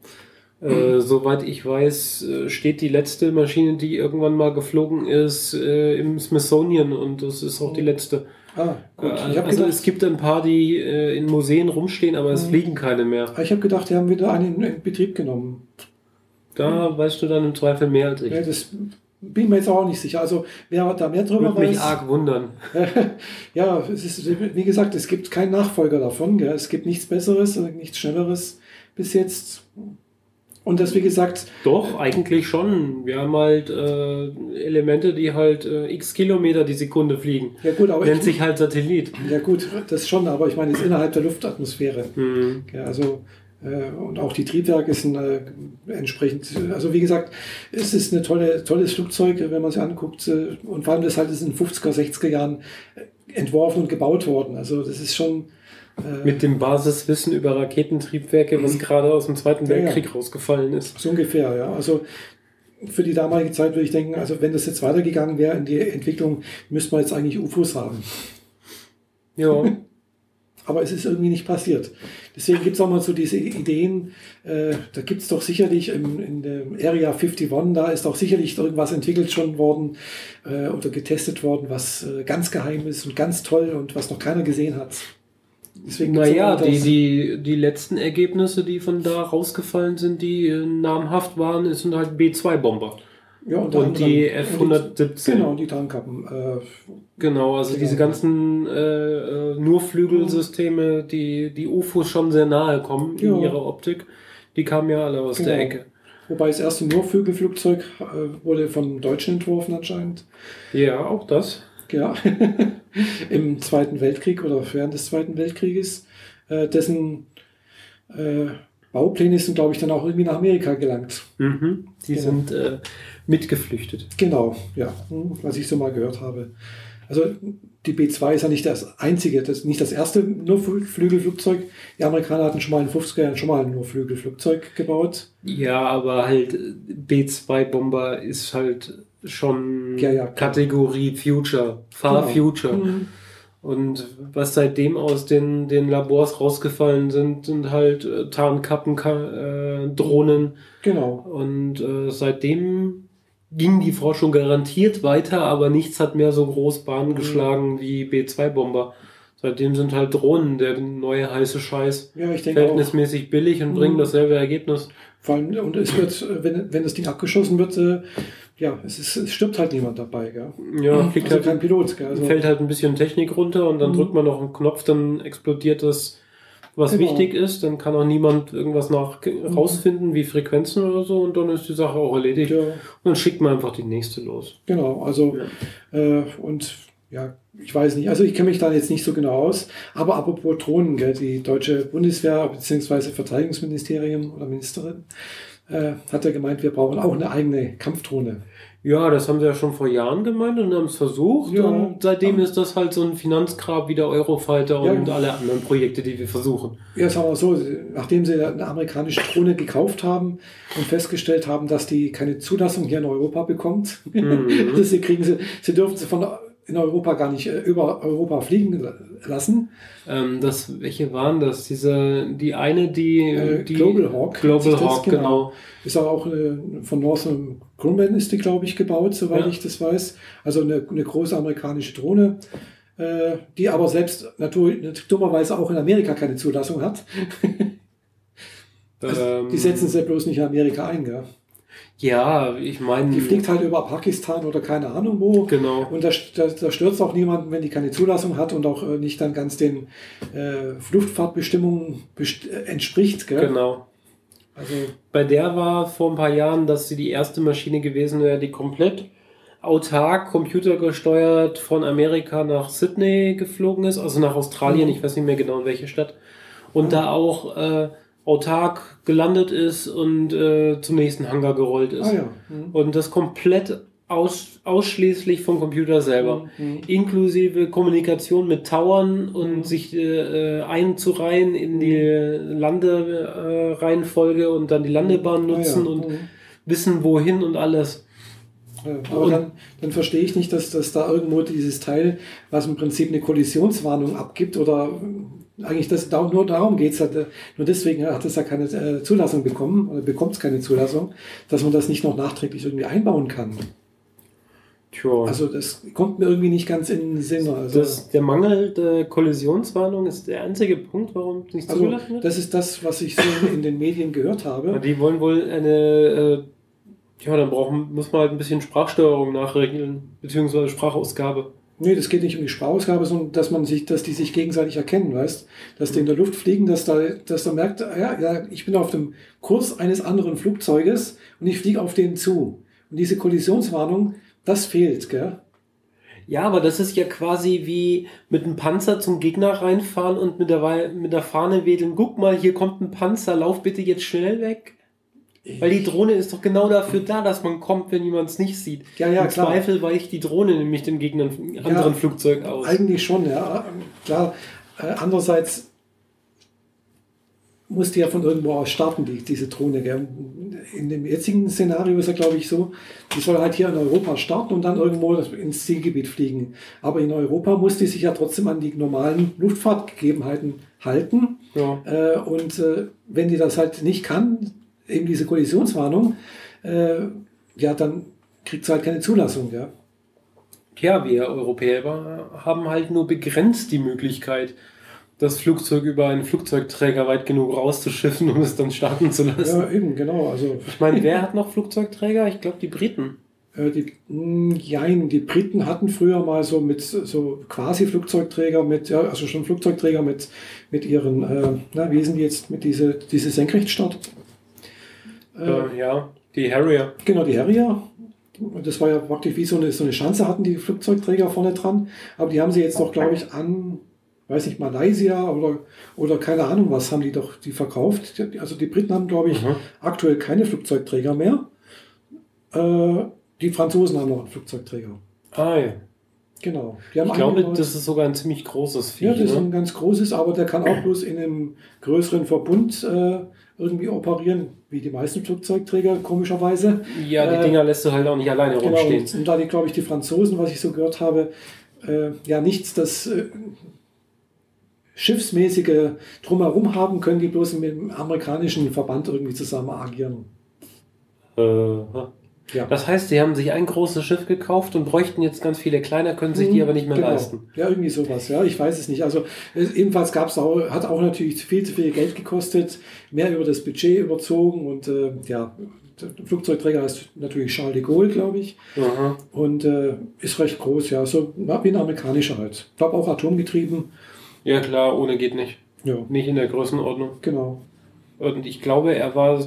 Äh, soweit ich weiß, äh, steht die letzte Maschine, die irgendwann mal geflogen ist, äh, im Smithsonian und das ist auch die letzte. Ah, gut. Äh, also gedacht, es gibt ein paar, die äh, in Museen rumstehen, aber es hm. fliegen keine mehr. Ich habe gedacht, die haben wieder einen in Betrieb genommen. Da weißt du dann im Zweifel mehr als ich. Ja, das bin mir jetzt auch nicht sicher. Also wer da mehr drüber Würde weiß. mich arg wundern. ja, es ist, wie gesagt, es gibt keinen Nachfolger davon. Gell? Es gibt nichts Besseres, nichts Schnelleres bis jetzt. Und das, wie gesagt. Doch, eigentlich schon. Wir haben halt äh, Elemente, die halt äh, x Kilometer die Sekunde fliegen. Ja, gut, aber. Nennt ich, sich halt Satellit. Ja, gut, das schon, aber ich meine, es ist innerhalb der Luftatmosphäre. Mhm. Ja, also und auch die Triebwerke sind äh, entsprechend, also wie gesagt, es ist ein tolle, tolles Flugzeug, wenn man es anguckt. Äh, und vor allem das halt ist in den 50er, 60er Jahren entworfen und gebaut worden. Also das ist schon. Äh, Mit dem Basiswissen über Raketentriebwerke, was gerade aus dem Zweiten Weltkrieg ja, rausgefallen ist. So ungefähr, ja. Also für die damalige Zeit würde ich denken, also wenn das jetzt weitergegangen wäre in die Entwicklung, müsste man jetzt eigentlich UFOs haben. Ja. aber es ist irgendwie nicht passiert. Deswegen gibt es auch mal so diese Ideen, äh, da gibt es doch sicherlich im, in der Area 51, da ist auch sicherlich irgendwas entwickelt schon worden äh, oder getestet worden, was äh, ganz geheim ist und ganz toll und was noch keiner gesehen hat. Deswegen naja, die, die, die letzten Ergebnisse, die von da rausgefallen sind, die äh, namhaft waren, sind halt B2-Bomber. Ja, und, und die F-117. Genau, die Tarnkappen. Äh, genau, also diese ganzen äh, äh, nur Flügelsysteme, die die UFOs schon sehr nahe kommen ja. in ihrer Optik, die kamen ja alle aus genau. der Ecke. Wobei das erste Nurflügelflugzeug äh, wurde von Deutschen entworfen anscheinend. Ja, auch das. Ja, im Zweiten Weltkrieg oder während des Zweiten Weltkrieges, äh, dessen äh, Baupläne sind, glaube ich, dann auch irgendwie nach Amerika gelangt. Mhm. Die genau. sind äh, mitgeflüchtet. Genau, ja, was ich so mal gehört habe. Also die B2 ist ja nicht das einzige, das nicht das erste Nurflügelflugzeug. Die Amerikaner hatten schon mal in den 50er Jahren schon mal ein Nurflügelflugzeug gebaut. Ja, aber halt B2-Bomber ist halt schon ja, ja, Kategorie Future, Far genau. Future. Mhm. Und was seitdem aus den, den Labors rausgefallen sind, sind halt äh, Tarnkappen, äh, Drohnen. Genau. Und äh, seitdem ging die Forschung garantiert weiter, aber nichts hat mehr so groß Bahn mhm. geschlagen wie B2-Bomber. Seitdem sind halt Drohnen der neue heiße Scheiß. Ja, ich denke Verhältnismäßig auch. billig und bringen mhm. dasselbe Ergebnis. Vor allem, und es wird, wenn, wenn das Ding abgeschossen wird, äh, ja, es, ist, es stirbt halt niemand dabei, gell? Ja, fliegt also halt kein Pilot, gell? Also fällt halt ein bisschen Technik runter und dann mhm. drückt man noch einen Knopf, dann explodiert das was Genau. wichtig ist. Dann kann auch niemand irgendwas nach rausfinden, wie Frequenzen oder so, und dann ist die Sache auch erledigt. Ja, Und dann schickt man einfach die nächste los. genau. Also, äh, und ja, ich weiß nicht. Also, ich kenne mich da jetzt nicht so genau aus. Aber apropos Drohnen, gell, die deutsche Bundeswehr bzw. Verteidigungsministerium oder Ministerin äh, hat ja gemeint, wir brauchen auch eine eigene Kampfdrohne. Ja, das haben sie ja schon vor Jahren gemeint und haben es versucht. Ja. Und seitdem ist das halt so ein Finanzgrab wie der Eurofighter Ja. und alle anderen Projekte, die wir versuchen. Ja, sagen wir so, nachdem sie eine amerikanische Drohne gekauft haben und festgestellt haben, dass die keine Zulassung hier in Europa bekommt, Mhm. sie kriegen sie, sie dürfen sie von in Europa gar nicht äh, über Europa fliegen lassen. Ähm, das, welche waren das? Diese, die eine, die, Äh, die Global Hawk. Global das, Hawk, genau. Ist aber auch äh, von Northrop Grumman ist die, glaube ich, gebaut, soweit Ja. ich das weiß. Also eine, eine große amerikanische Drohne, äh, die aber selbst natürlich dummerweise auch in Amerika keine Zulassung hat. Also, Ähm, die setzen sie bloß nicht in Amerika ein, gell? Ja, ich meine. Die fliegt halt über Pakistan oder keine Ahnung wo. Genau. Und da, da, da stört auch niemanden, wenn die keine Zulassung hat und auch äh, nicht dann ganz den äh, Luftfahrtbestimmungen best äh, entspricht. Gell? Genau. Also, Bei der war vor ein paar Jahren, dass sie die erste Maschine gewesen wäre, die komplett autark, computergesteuert von Amerika nach Sydney geflogen ist, also nach Australien, Mhm. ich weiß nicht mehr genau in welche Stadt, und da auch äh, autark gelandet ist und äh, zum nächsten Hangar gerollt ist. ah ja. Mhm. Und das komplett aus, ausschließlich vom Computer selber. Mhm. Inklusive Kommunikation mit Towern und Mhm. sich äh, einzureihen in die Landereihenfolge äh, und dann die Landebahn nutzen Ah ja. und Mhm. wissen, wohin und alles. Aber Und- dann, dann verstehe ich nicht, dass, dass da irgendwo dieses Teil, was im Prinzip eine Kollisionswarnung abgibt oder äh, eigentlich das, da- nur darum geht es. Nur deswegen hat es ja keine äh, Zulassung bekommen oder bekommt es keine Zulassung, dass man das nicht noch nachträglich irgendwie einbauen kann. Tja. Also das kommt mir irgendwie nicht ganz in den Sinn. Also, das, der Mangel der Kollisionswarnung ist der einzige Punkt, warum es nicht also zugelassen wird. das ist das, was ich so in den Medien gehört Ja, habe. die wollen wohl eine, äh, ja, dann brauchen, muss man halt ein bisschen Sprachsteuerung nachregeln, beziehungsweise Sprachausgabe. Nee, das geht nicht um die Sprachausgabe, sondern dass man sich, dass die sich gegenseitig erkennen, weißt, dass die in der Luft fliegen, dass da, dass da merkt, ja, ja, ich bin auf dem Kurs eines anderen Flugzeuges und ich fliege auf den zu. Und diese Kollisionswarnung, das fehlt, gell? Ja, aber das ist ja quasi wie mit einem Panzer zum Gegner reinfahren und mit der, mit der Fahne wedeln. Guck mal, hier kommt ein Panzer, lauf bitte jetzt schnell weg. Weil die Drohne ist doch genau dafür da, dass man kommt, wenn jemand es nicht sieht. Ja, ja, Im klar. Zweifel weicht die Drohne nämlich den Gegnern anderen Flugzeugen aus. Eigentlich schon, ja. Klar. Äh, andererseits muss die ja von irgendwo aus starten, die, diese Drohne. Gell? In dem jetzigen Szenario ist ja, glaube ich, so, die soll halt hier in Europa starten und dann irgendwo ins Zielgebiet fliegen. Aber in Europa muss die sich ja trotzdem an die normalen Luftfahrtgegebenheiten halten. Ja. Äh, und äh, wenn die das halt nicht kann, eben diese Kollisionswarnung, äh, ja, dann kriegt sie halt keine Zulassung. Ja? Ja, wir Europäer haben halt nur begrenzt die Möglichkeit, das Flugzeug über einen Flugzeugträger weit genug rauszuschiffen, um es dann starten zu lassen. ja, eben, genau. Also, Ich meine, wer hat noch Flugzeugträger? Ich glaube, die Briten. Äh, Die, mh, jein, die Briten hatten früher mal so mit so quasi Flugzeugträger mit, ja, also schon Flugzeugträger mit, mit ihren, äh, na, wie sind die jetzt mit diese, diese Senkrechtstart? Äh, ja, die Harrier. Genau, die Harrier. Und Das war ja praktisch wie so eine, so eine Schanze, hatten die Flugzeugträger vorne dran. Aber die haben sie jetzt noch, glaube ich, an, weiß nicht, Malaysia oder, oder keine Ahnung was, haben die doch die verkauft. Also die Briten haben, glaube ich, Mhm. aktuell keine Flugzeugträger mehr. Äh, die Franzosen haben noch einen Flugzeugträger. Ah ja. Genau. Ich glaube, eingebaut- das ist sogar ein ziemlich großes Vieh. ja, das ist ne? ein ganz großes, aber der kann auch bloß in einem größeren Verbund äh, irgendwie operieren, wie die meisten Flugzeugträger, komischerweise. ja, die äh, Dinger lässt du halt auch nicht alleine Genau, rumstehen. und da die, glaube ich, die Franzosen, was ich so gehört habe, äh, ja nichts, das äh, schiffsmäßige drumherum haben, können die bloß mit dem amerikanischen Verband irgendwie zusammen agieren. Äh, Ja. das heißt, sie haben sich ein großes Schiff gekauft und bräuchten jetzt ganz viele kleine, können sich die aber nicht mehr Genau. leisten. Ja, irgendwie sowas, ja, ich weiß es nicht. Also äh, jedenfalls gab's auch, hat auch natürlich viel zu viel Geld gekostet, mehr über das Budget überzogen und äh, ja, der Flugzeugträger ist natürlich Charles de Gaulle, glaube ich. Aha. Und äh, ist recht groß, ja, so wie ein amerikanischer halt. Ich glaube auch atomgetrieben. Ja klar, ohne geht nicht. Ja, Nicht in der Größenordnung. genau. Und ich glaube, er war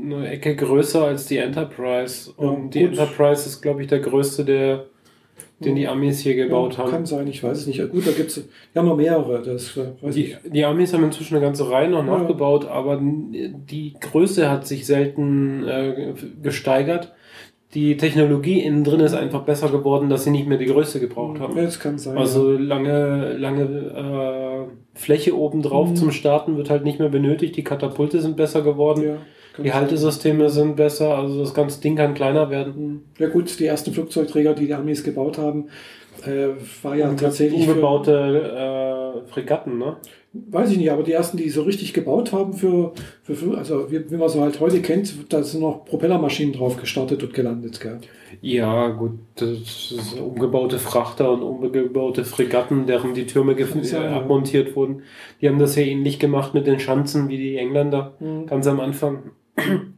eine Ecke größer als die Enterprise. Ja, Und die gut. Enterprise ist, glaube ich, der größte, der, den die Amis hier gebaut ja, haben. Kann sein, ich weiß es nicht. Gut, da gibt es ja noch mehrere. Das äh, Die, die Amis haben inzwischen eine ganze Reihe noch Ja. nachgebaut, aber die Größe hat sich selten äh, gesteigert. Die Technologie innen drin ist einfach besser geworden, dass sie nicht mehr die Größe gebraucht haben. Ja, das kann sein. Also lange, lange äh, Fläche oben drauf Mhm. zum Starten wird halt nicht mehr benötigt. Die Katapulte sind besser ja. geworden. Ja, Die. Haltesysteme sind besser. Also das ganze Ding kann kleiner werden. Ja gut, die ersten Flugzeugträger, die die Amis gebaut haben, äh, war ja tatsächlich für- umgebaute äh, Fregatten, ne? Weiß ich nicht, aber die ersten, die so richtig gebaut haben für, für, also wie, wie man so halt heute kennt, da sind noch Propellermaschinen drauf gestartet und gelandet, gell? Ja, gut, das ist umgebaute Frachter und umgebaute Fregatten, deren die Türme äh, ja. abmontiert wurden. Die haben das ja ähnlich gemacht mit den Schanzen wie die Engländer ganz am Anfang.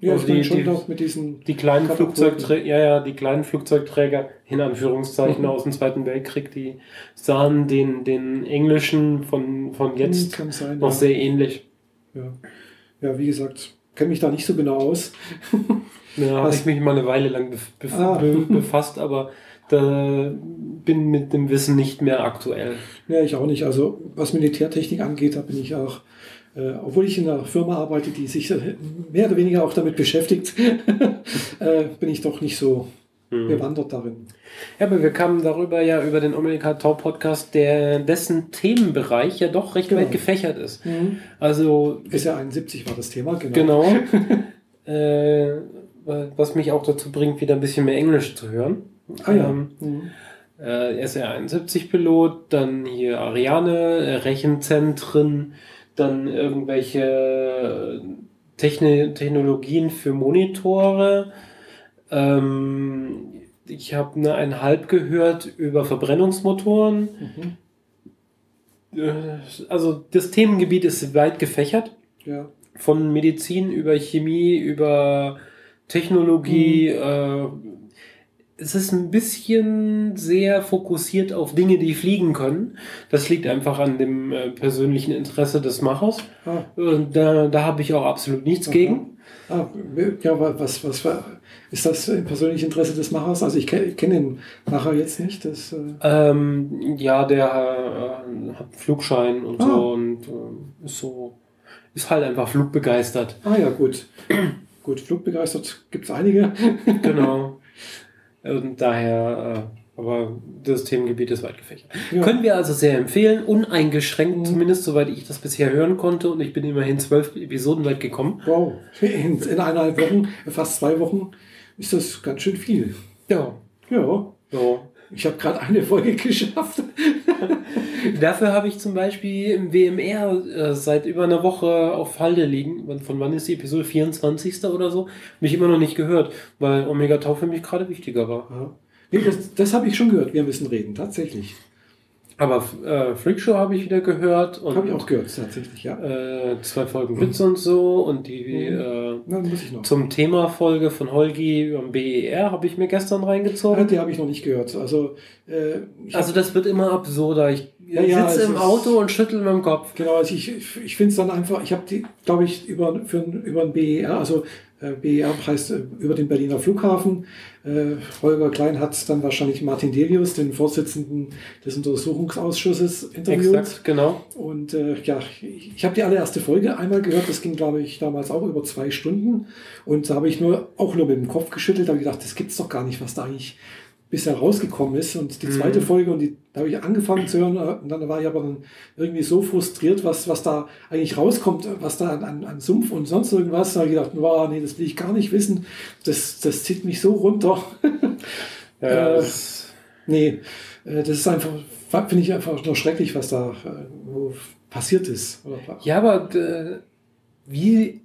Ja, Also die- schon die- doch mit diesen. Die kleinen. Flugzeugträger, ja, ja, die kleinen Flugzeugträger, in Anführungszeichen, Mhm. aus dem Zweiten Weltkrieg, die sahen den, den englischen von, von jetzt Hm, sein, noch ja. sehr ähnlich. Ja. ja, wie gesagt, kenne mich da nicht so genau aus. Ja, habe ich mich mal eine Weile lang bef Ah. be befasst, aber da bin mit dem Wissen nicht mehr aktuell. Ja, ich auch nicht. Also was Militärtechnik angeht, da bin ich auch, äh, obwohl ich in einer Firma arbeite, die sich äh, mehr oder weniger auch damit beschäftigt, äh, bin ich doch nicht so Mhm. bewandert darin. Ja, aber wir kamen darüber ja über den Omega Talk Podcast, der dessen Themenbereich ja doch recht Genau. weit gefächert ist. Also Ist ja 71 war das Thema, genau. Genau. äh, was mich auch dazu bringt, wieder ein bisschen mehr Englisch zu hören. Ah ja. Ähm, Mhm. äh, SR-71-Pilot, dann hier Ariane, äh, Rechenzentren, dann irgendwelche Techni Technologien für Monitore. Ähm, ich habe ne, ein Halb gehört über Verbrennungsmotoren. Mhm. Äh, also das Themengebiet ist weit gefächert Ja. von Medizin über Chemie, über Technologie. Äh, es ist ein bisschen sehr fokussiert auf Dinge, die fliegen können. Das liegt einfach an dem äh, persönlichen Interesse des Machers. Ah, Und da, da habe ich auch absolut nichts Aha. gegen. ah, ja, wa- was, was war, ist das im persönlichen Interesse des Machers? Also ich kenne kenn den Macher jetzt nicht. Das, äh, Ähm, ja, der äh, hat einen Flugschein und Ah. so und äh, ist so, ist halt einfach flugbegeistert. ah ja, gut. gut, flugbegeistert gibt es einige. Genau. Und daher, äh, aber das Themengebiet ist weit gefächert. Ja. Können wir also sehr empfehlen, uneingeschränkt, Mhm. zumindest soweit ich das bisher hören konnte. Und ich bin immerhin zwölf Episoden weit gekommen. Wow, in, in eineinhalb Wochen, fast zwei Wochen, ist das ganz schön viel. Ja. Ja, So. Ich habe gerade eine Folge geschafft. Dafür habe ich zum Beispiel im WMR äh, seit über einer Woche auf Halde liegen. Von wann ist die Episode 24. oder so? Mich immer noch nicht gehört, weil Omega Tau für mich gerade wichtiger war. Ja. Nee, das das habe ich schon gehört. Wir müssen reden, tatsächlich. Aber äh, Freakshow habe ich wieder gehört und Habe ich auch gehört, tatsächlich, ja. äh, zwei Folgen Witz und so und die Mhm. äh. Zum Thema-Folge von Holgi am BER habe ich mir gestern reingezogen. die habe ich noch nicht gehört. Also, äh, Also das wird immer absurder. Ich Ja, ja, sitze im Auto und schüttel mit dem Kopf. genau, also ich, ich finde es dann einfach, ich habe die, glaube ich, über, für, über ein BER, also äh, BER heißt äh, über den Berliner Flughafen. Äh, Holger Klein hat dann wahrscheinlich Martin Delius, den Vorsitzenden des Untersuchungsausschusses, interviewt. Exakt, genau. Und äh, ja, ich, ich habe die allererste Folge einmal gehört, das ging, glaube ich, damals auch über zwei Stunden. Und da habe ich nur auch nur mit dem Kopf geschüttelt, habe gedacht, das gibt's doch gar nicht, was da eigentlich bisher rausgekommen ist. Und die zweite Mhm. Folge, und die da habe ich angefangen zu hören, äh, und dann war ich aber dann irgendwie so frustriert, was, was da eigentlich rauskommt, was da an, an, an Sumpf und sonst irgendwas. Da habe ich gedacht, wow, nee, das will ich gar nicht wissen. Das, das zieht mich so runter. Ja, Äh, das- Nee, äh, das ist einfach, finde ich einfach nur schrecklich, was da äh, passiert ist. Ja, aber äh, wie.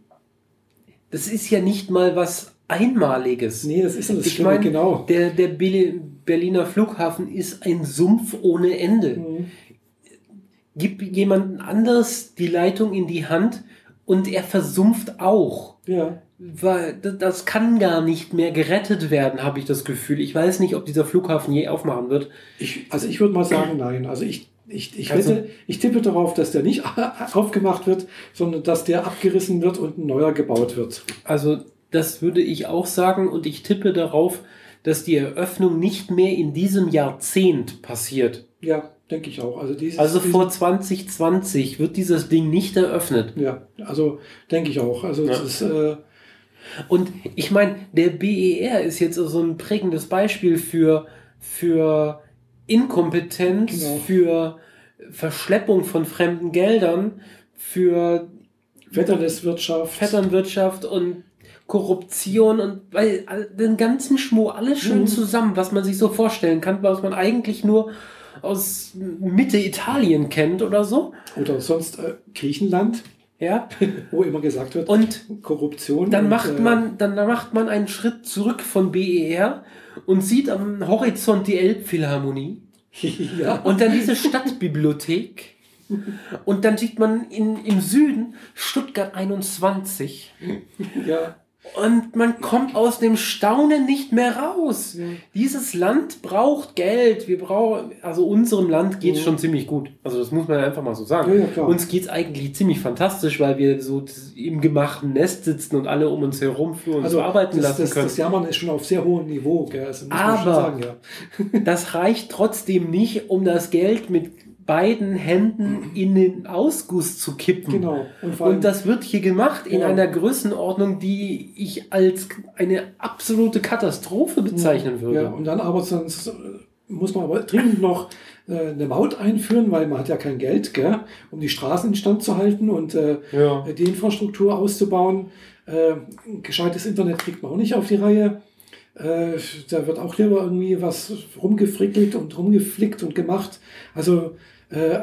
Das ist ja nicht mal was Einmaliges. Nee, das ist ja das Ich meine, genau. Der, der Berli- Berliner Flughafen ist ein Sumpf ohne Ende. Mhm. Gib jemanden anders die Leitung in die Hand und er versumpft auch. Ja, Weil das kann gar nicht mehr gerettet werden, habe ich das Gefühl. Ich weiß nicht, ob dieser Flughafen je aufmachen wird. ich, also ich würde mal sagen, nein. Also ich Ich, ich, Also- wette, ich tippe darauf, dass der nicht aufgemacht wird, sondern dass der abgerissen wird und ein neuer gebaut wird. Also das würde ich auch sagen und ich tippe darauf, dass die Eröffnung nicht mehr in diesem Jahrzehnt passiert. Ja, denke ich auch. Also, dieses, Also vor 2020 wird dieses Ding nicht eröffnet. Ja, also denke ich auch. Also Ja. das ist, äh, Und ich meine, der BER ist jetzt so ein prägendes Beispiel für, für Inkompetenz, Genau. für Verschleppung von fremden Geldern, für Vetternesswirtschaft. Vetternwirtschaft und Korruption und weil den ganzen Schmuh, alles schön Mhm. zusammen, was man sich so vorstellen kann, was man eigentlich nur aus Mitte Italien kennt oder so. Oder sonst äh, Griechenland, Ja. wo immer gesagt wird, Und Korruption. dann und, macht äh, man, dann macht man einen Schritt zurück von BER und sieht am Horizont die Elbphilharmonie ja, und dann diese Stadtbibliothek. Und dann sieht man in, im Süden Stuttgart 21. ja, Und man kommt aus dem Staunen nicht mehr raus. Ja. Dieses Land braucht Geld. Wir brauchen, also unserem Land geht es Ja. schon ziemlich gut. Also das muss man einfach mal so sagen. Ja, uns geht es eigentlich ziemlich fantastisch, weil wir so im gemachten Nest sitzen und alle um uns herum für uns also arbeiten das, lassen das, können. das Jammern ist schon auf sehr hohem Niveau. Also muss man schon Aber- sagen, ja. Das reicht trotzdem nicht, um das Geld mit beiden Händen in den Ausguss zu kippen. Genau. Und Und das wird hier gemacht in Ja. einer Größenordnung, die ich als eine absolute Katastrophe bezeichnen würde. Ja, und dann aber sonst äh, muss man aber dringend noch äh, eine Maut einführen, weil man hat ja kein Geld, gell, um die Straßen instand zu halten und äh, Ja. die Infrastruktur auszubauen. Äh, ein gescheites Internet kriegt man auch nicht auf die Reihe. Äh, da wird auch lieber irgendwie was rumgefrickelt und rumgeflickt und gemacht. Also äh,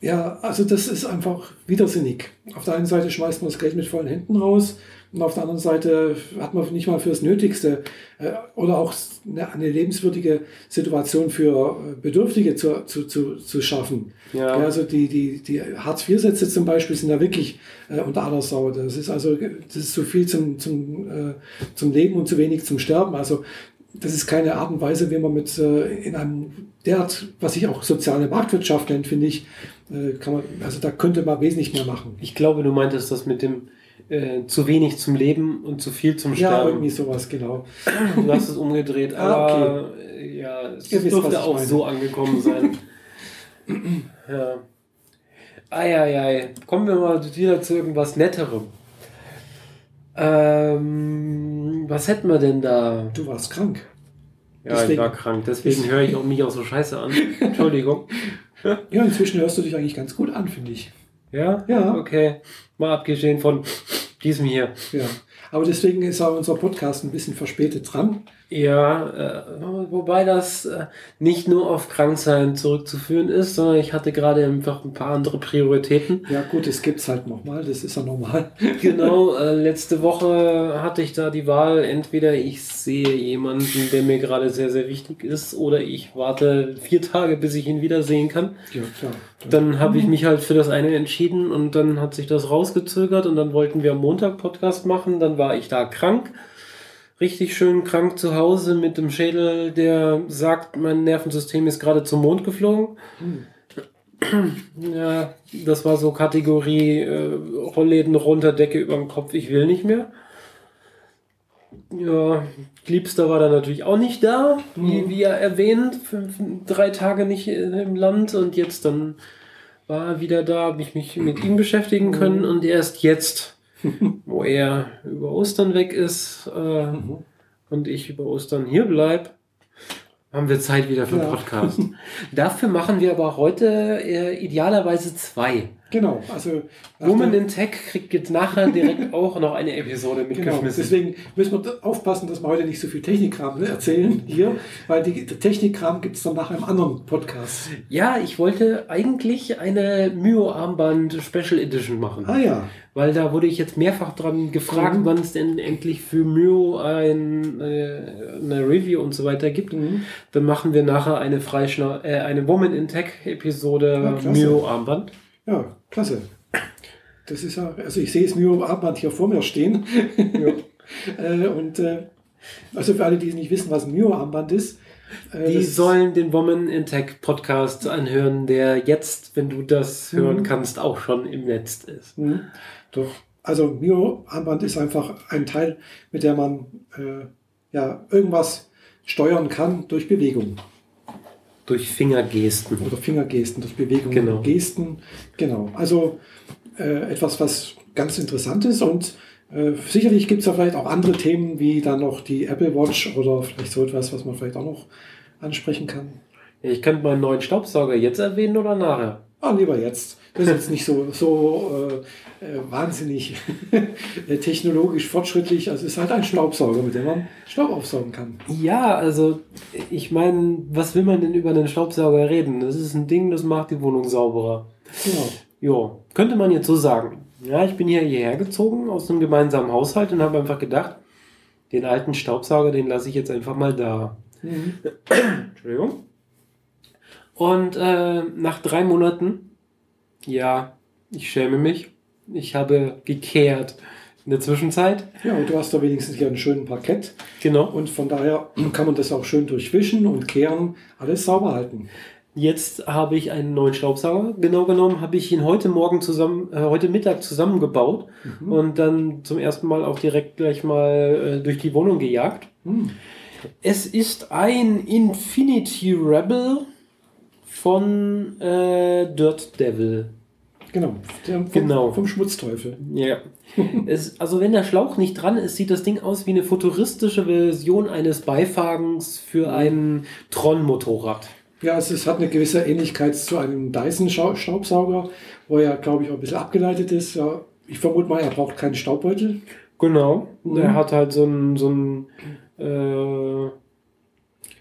ja, also das ist einfach widersinnig. Auf der einen Seite schmeißt man das Geld mit vollen Händen raus und auf der anderen Seite hat man nicht mal fürs Nötigste äh, oder auch eine, eine lebenswürdige Situation für äh, Bedürftige zu, zu, zu, zu schaffen. Ja. Ja, also die, die, die Hartz-IV-Sätze zum Beispiel sind ja wirklich äh, unter aller Sau. Das ist also das ist zu viel zum, zum, äh, zum Leben und zu wenig zum Sterben. Also das ist keine Art und Weise, wie man mit äh, in einem derart, was sich auch soziale Marktwirtschaft nennt, finde ich, äh, kann man, also da könnte man wesentlich mehr machen. Ich glaube, du meintest das mit dem äh, zu wenig zum Leben und zu viel zum Ja, Sterben. irgendwie sowas, genau. Du hast es umgedreht, Ah, aber äh, ja, es Ihr dürfte ich auch meine. so angekommen sein. ja. Eieiei. Kommen wir mal wieder zu irgendwas Netterem. Ähm, was hätten wir denn da? Du warst krank. Ja, Deswegen- ich war krank, deswegen höre ich auch mich auch so scheiße an. Entschuldigung. Ja, inzwischen hörst du dich eigentlich ganz gut an, finde ich. Ja? Ja. Okay. Mal abgesehen von diesem hier. Ja. Aber deswegen ist auch unser Podcast ein bisschen verspätet dran. Ja, äh, wobei das äh, nicht nur auf Kranksein zurückzuführen ist, sondern ich hatte gerade einfach ein paar andere Prioritäten. Ja, gut, das gibt's halt nochmal, das ist ja normal. Genau, äh, letzte Woche hatte ich da die Wahl, entweder ich sehe jemanden, der mir gerade sehr, sehr wichtig ist, oder ich warte vier Tage, bis ich ihn wiedersehen kann. Ja, klar. Dann habe ich mich halt für das eine entschieden und dann hat sich das rausgezögert und dann wollten wir am Montag Podcast machen, dann war ich da krank. Richtig schön krank zu Hause mit dem Schädel, der sagt, mein Nervensystem ist gerade zum Mond geflogen. Ja, das war so Kategorie äh, Rollläden runter, Decke über dem Kopf, ich will nicht mehr. Ja, Liebster war dann natürlich auch nicht da, wie, Mhm. wie ja erwähnt, fünf, drei Tage nicht äh, im Land und jetzt dann war er wieder da, habe ich mich mit ihm beschäftigen können und erst jetzt, wo er über Ostern weg ist äh, Mhm. und ich über Ostern hier bleib, haben wir Zeit wieder für Ja. Podcast. Dafür machen wir aber heute äh, idealerweise zwei. Genau, also nach Woman in Tech kriegt jetzt nachher direkt auch noch eine Episode Genau, mitgeschmissen. deswegen müssen wir aufpassen, dass wir heute nicht so viel Technikkram erzählen hier, weil die, der Technikkram gibt es dann nach einem anderen Podcast. Ja, ich wollte eigentlich eine Myo-Armband Special Edition machen. Ah ja, Weil da wurde ich jetzt mehrfach dran gefragt, Mhm. wann es denn endlich für Myo ein, äh, eine Review und so weiter gibt. Mhm. Dann machen wir nachher eine Freischnau äh, eine Woman in Tech Episode Ja, klasse. Ja, klasse. Das ist ja, also ich sehe es Mio Armband hier vor mir stehen. äh, und äh, Also für alle, die nicht wissen, was ein Mio-Armband ist. Äh, die sollen den Woman in Tech Podcast anhören, der jetzt, wenn du das mhm. hören kannst, auch schon im Netz ist. Mhm. Doch. Also Mio-Armband ist einfach ein Teil, mit der man äh, ja irgendwas steuern kann durch Bewegung. Durch Fingergesten. Oder Fingergesten, durch Bewegung. Genau. Gesten. Genau. Also äh, etwas, was ganz interessant ist und äh, sicherlich gibt es da vielleicht auch andere Themen, wie dann noch die Apple Watch oder vielleicht so etwas, was man vielleicht auch noch ansprechen kann. Ich könnte meinen neuen Staubsauger jetzt erwähnen oder nachher? Ah, lieber jetzt. Das ist jetzt nicht so, so äh, äh wahnsinnig technologisch fortschrittlich. Also es ist halt ein Staubsauger, mit dem man Staub aufsaugen kann. Ja, also ich meine, was will man denn über einen Staubsauger reden? Das ist ein Ding, das macht die Wohnung sauberer. Genau. Ja, könnte man jetzt so sagen. Ja, ich bin hier hierher gezogen aus einem gemeinsamen Haushalt und habe einfach gedacht, den alten Staubsauger, den lasse ich jetzt einfach mal da. Mhm. Entschuldigung. Und äh, nach drei Monaten, ja, ich schäme mich, ich habe gekehrt in der Zwischenzeit. Ja, und du hast da wenigstens hier einen schönen Parkett. Genau. Und von daher kann man das auch schön durchwischen und kehren, alles sauber halten. Jetzt habe ich einen neuen Staubsauger. Genau genommen habe ich ihn heute Morgen zusammen, äh, heute Mittag zusammengebaut mhm. und dann zum ersten Mal auch direkt gleich mal äh, durch die Wohnung gejagt. Mhm. Es ist ein Infinity Rebel von äh, Dirt Devil. Genau, vom, genau. vom Schmutzteufel. Ja. es, also wenn der Schlauch nicht dran ist, sieht das Ding aus wie eine futuristische Version eines Beifahrens für ein Tron-Motorrad. Ja, es, es, hat eine gewisse Ähnlichkeit zu einem Dyson-Staubsauger, wo er, glaube ich, auch ein bisschen abgeleitet ist. Ja, ich vermute mal, er braucht keinen Staubbeutel. Genau. Mhm. Er hat halt so einen so ein, äh,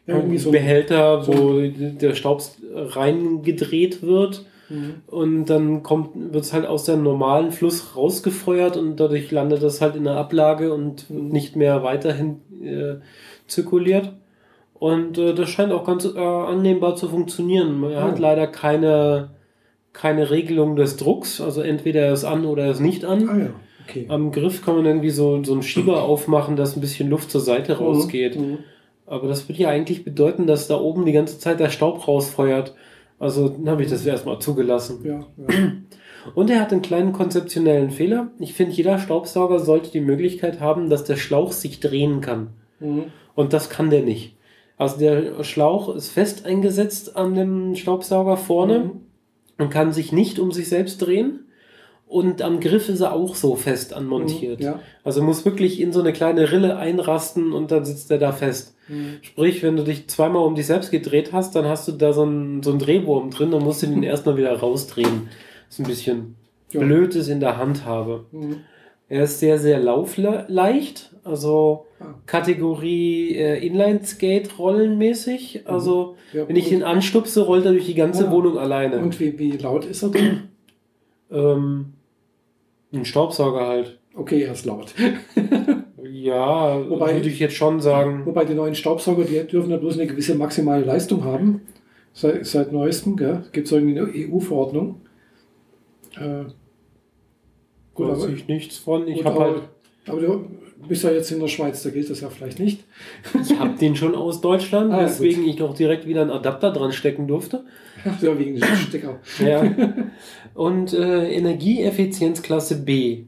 ja, so Behälter, so wo der Staub reingedreht wird. Mhm. Und dann kommt, wird es halt aus dem normalen Fluss rausgefeuert und dadurch landet das halt in der Ablage und nicht mehr weiterhin äh, zirkuliert. Und äh, das scheint auch ganz äh, annehmbar zu funktionieren. Er oh. hat leider keine, keine Regelung des Drucks, also entweder er ist an oder er ist nicht an. Ah, ja. okay. Am Griff kann man irgendwie so, so einen Schieber aufmachen, dass ein bisschen Luft zur Seite mhm. rausgeht. Mhm. Aber das würde ja eigentlich bedeuten, dass da oben die ganze Zeit der Staub rausfeuert. Also dann habe ich das erstmal zugelassen. Ja, ja. Und er hat einen kleinen konzeptionellen Fehler. Ich finde, jeder Staubsauger sollte die Möglichkeit haben, dass der Schlauch sich drehen kann. Mhm. Und das kann der nicht. Also der Schlauch ist fest eingesetzt an dem Staubsauger vorne mhm. und kann sich nicht um sich selbst drehen. Und am Griff ist er auch so fest anmontiert. Mhm, ja. Also muss wirklich in so eine kleine Rille einrasten und dann sitzt er da fest. Mhm. Sprich, wenn du dich zweimal um dich selbst gedreht hast, dann hast du da so einen, so einen Drehwurm drin, dann musst du den erstmal wieder rausdrehen. Das ist ein bisschen ja. blödes in der Handhabe. Mhm. Er ist sehr, sehr laufleicht, also ah. Kategorie äh, Inline-Skate-Rollenmäßig. Mhm. Also, ja, wenn ich ihn anstupse, rollt er durch die ganze ja. Wohnung alleine. Und wie, wie laut ist er denn? ähm, ein Staubsauger halt. Okay, er ist laut. ja, wobei, würde ich jetzt schon sagen. Wobei die neuen Staubsauger, die dürfen ja bloß eine gewisse maximale Leistung haben. Seit, seit neuestem, Gibt es irgendwie eine EU-Verordnung. Äh, Gut, weiß ich nichts von. Ich habe halt. Aber du bist ja jetzt in der Schweiz, da gilt das ja vielleicht nicht. ich habe den schon aus Deutschland, ah, weswegen ich doch direkt wieder einen Adapter dran stecken durfte. Ja, wegen des Stecker. ja. Und äh, Energieeffizienzklasse B.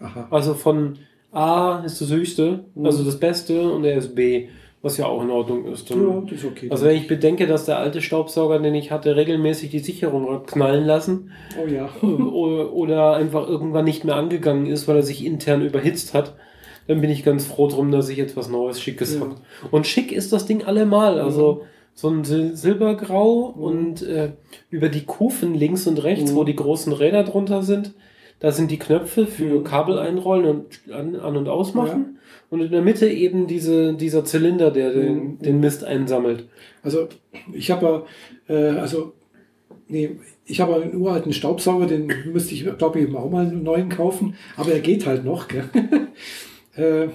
Aha. Also von A ist das höchste, mhm. also das Beste, und er ist B was ja auch in Ordnung ist. Und ja, das ist okay. Also wenn ich bedenke, dass der alte Staubsauger, den ich hatte, regelmäßig die Sicherung knallen lassen. Oh ja. oder einfach irgendwann nicht mehr angegangen ist, weil er sich intern überhitzt hat, dann bin ich ganz froh drum, dass ich jetzt was Neues, Schickes ja. habe. Und schick ist das Ding allemal. Also. So ein Sil Silbergrau mhm. und äh, über die Kufen links und rechts, mhm. wo die großen Räder drunter sind, da sind die Knöpfe für mhm. Kabel einrollen und an, an und ausmachen. Ja. Und in der Mitte eben diese, dieser Zylinder, der den, mhm. den Mist einsammelt. Also ich habe äh, also nee, ich habe einen uralten Staubsauger, den müsste ich, glaube ich, auch mal einen neuen kaufen, aber er geht halt noch. Gell? äh,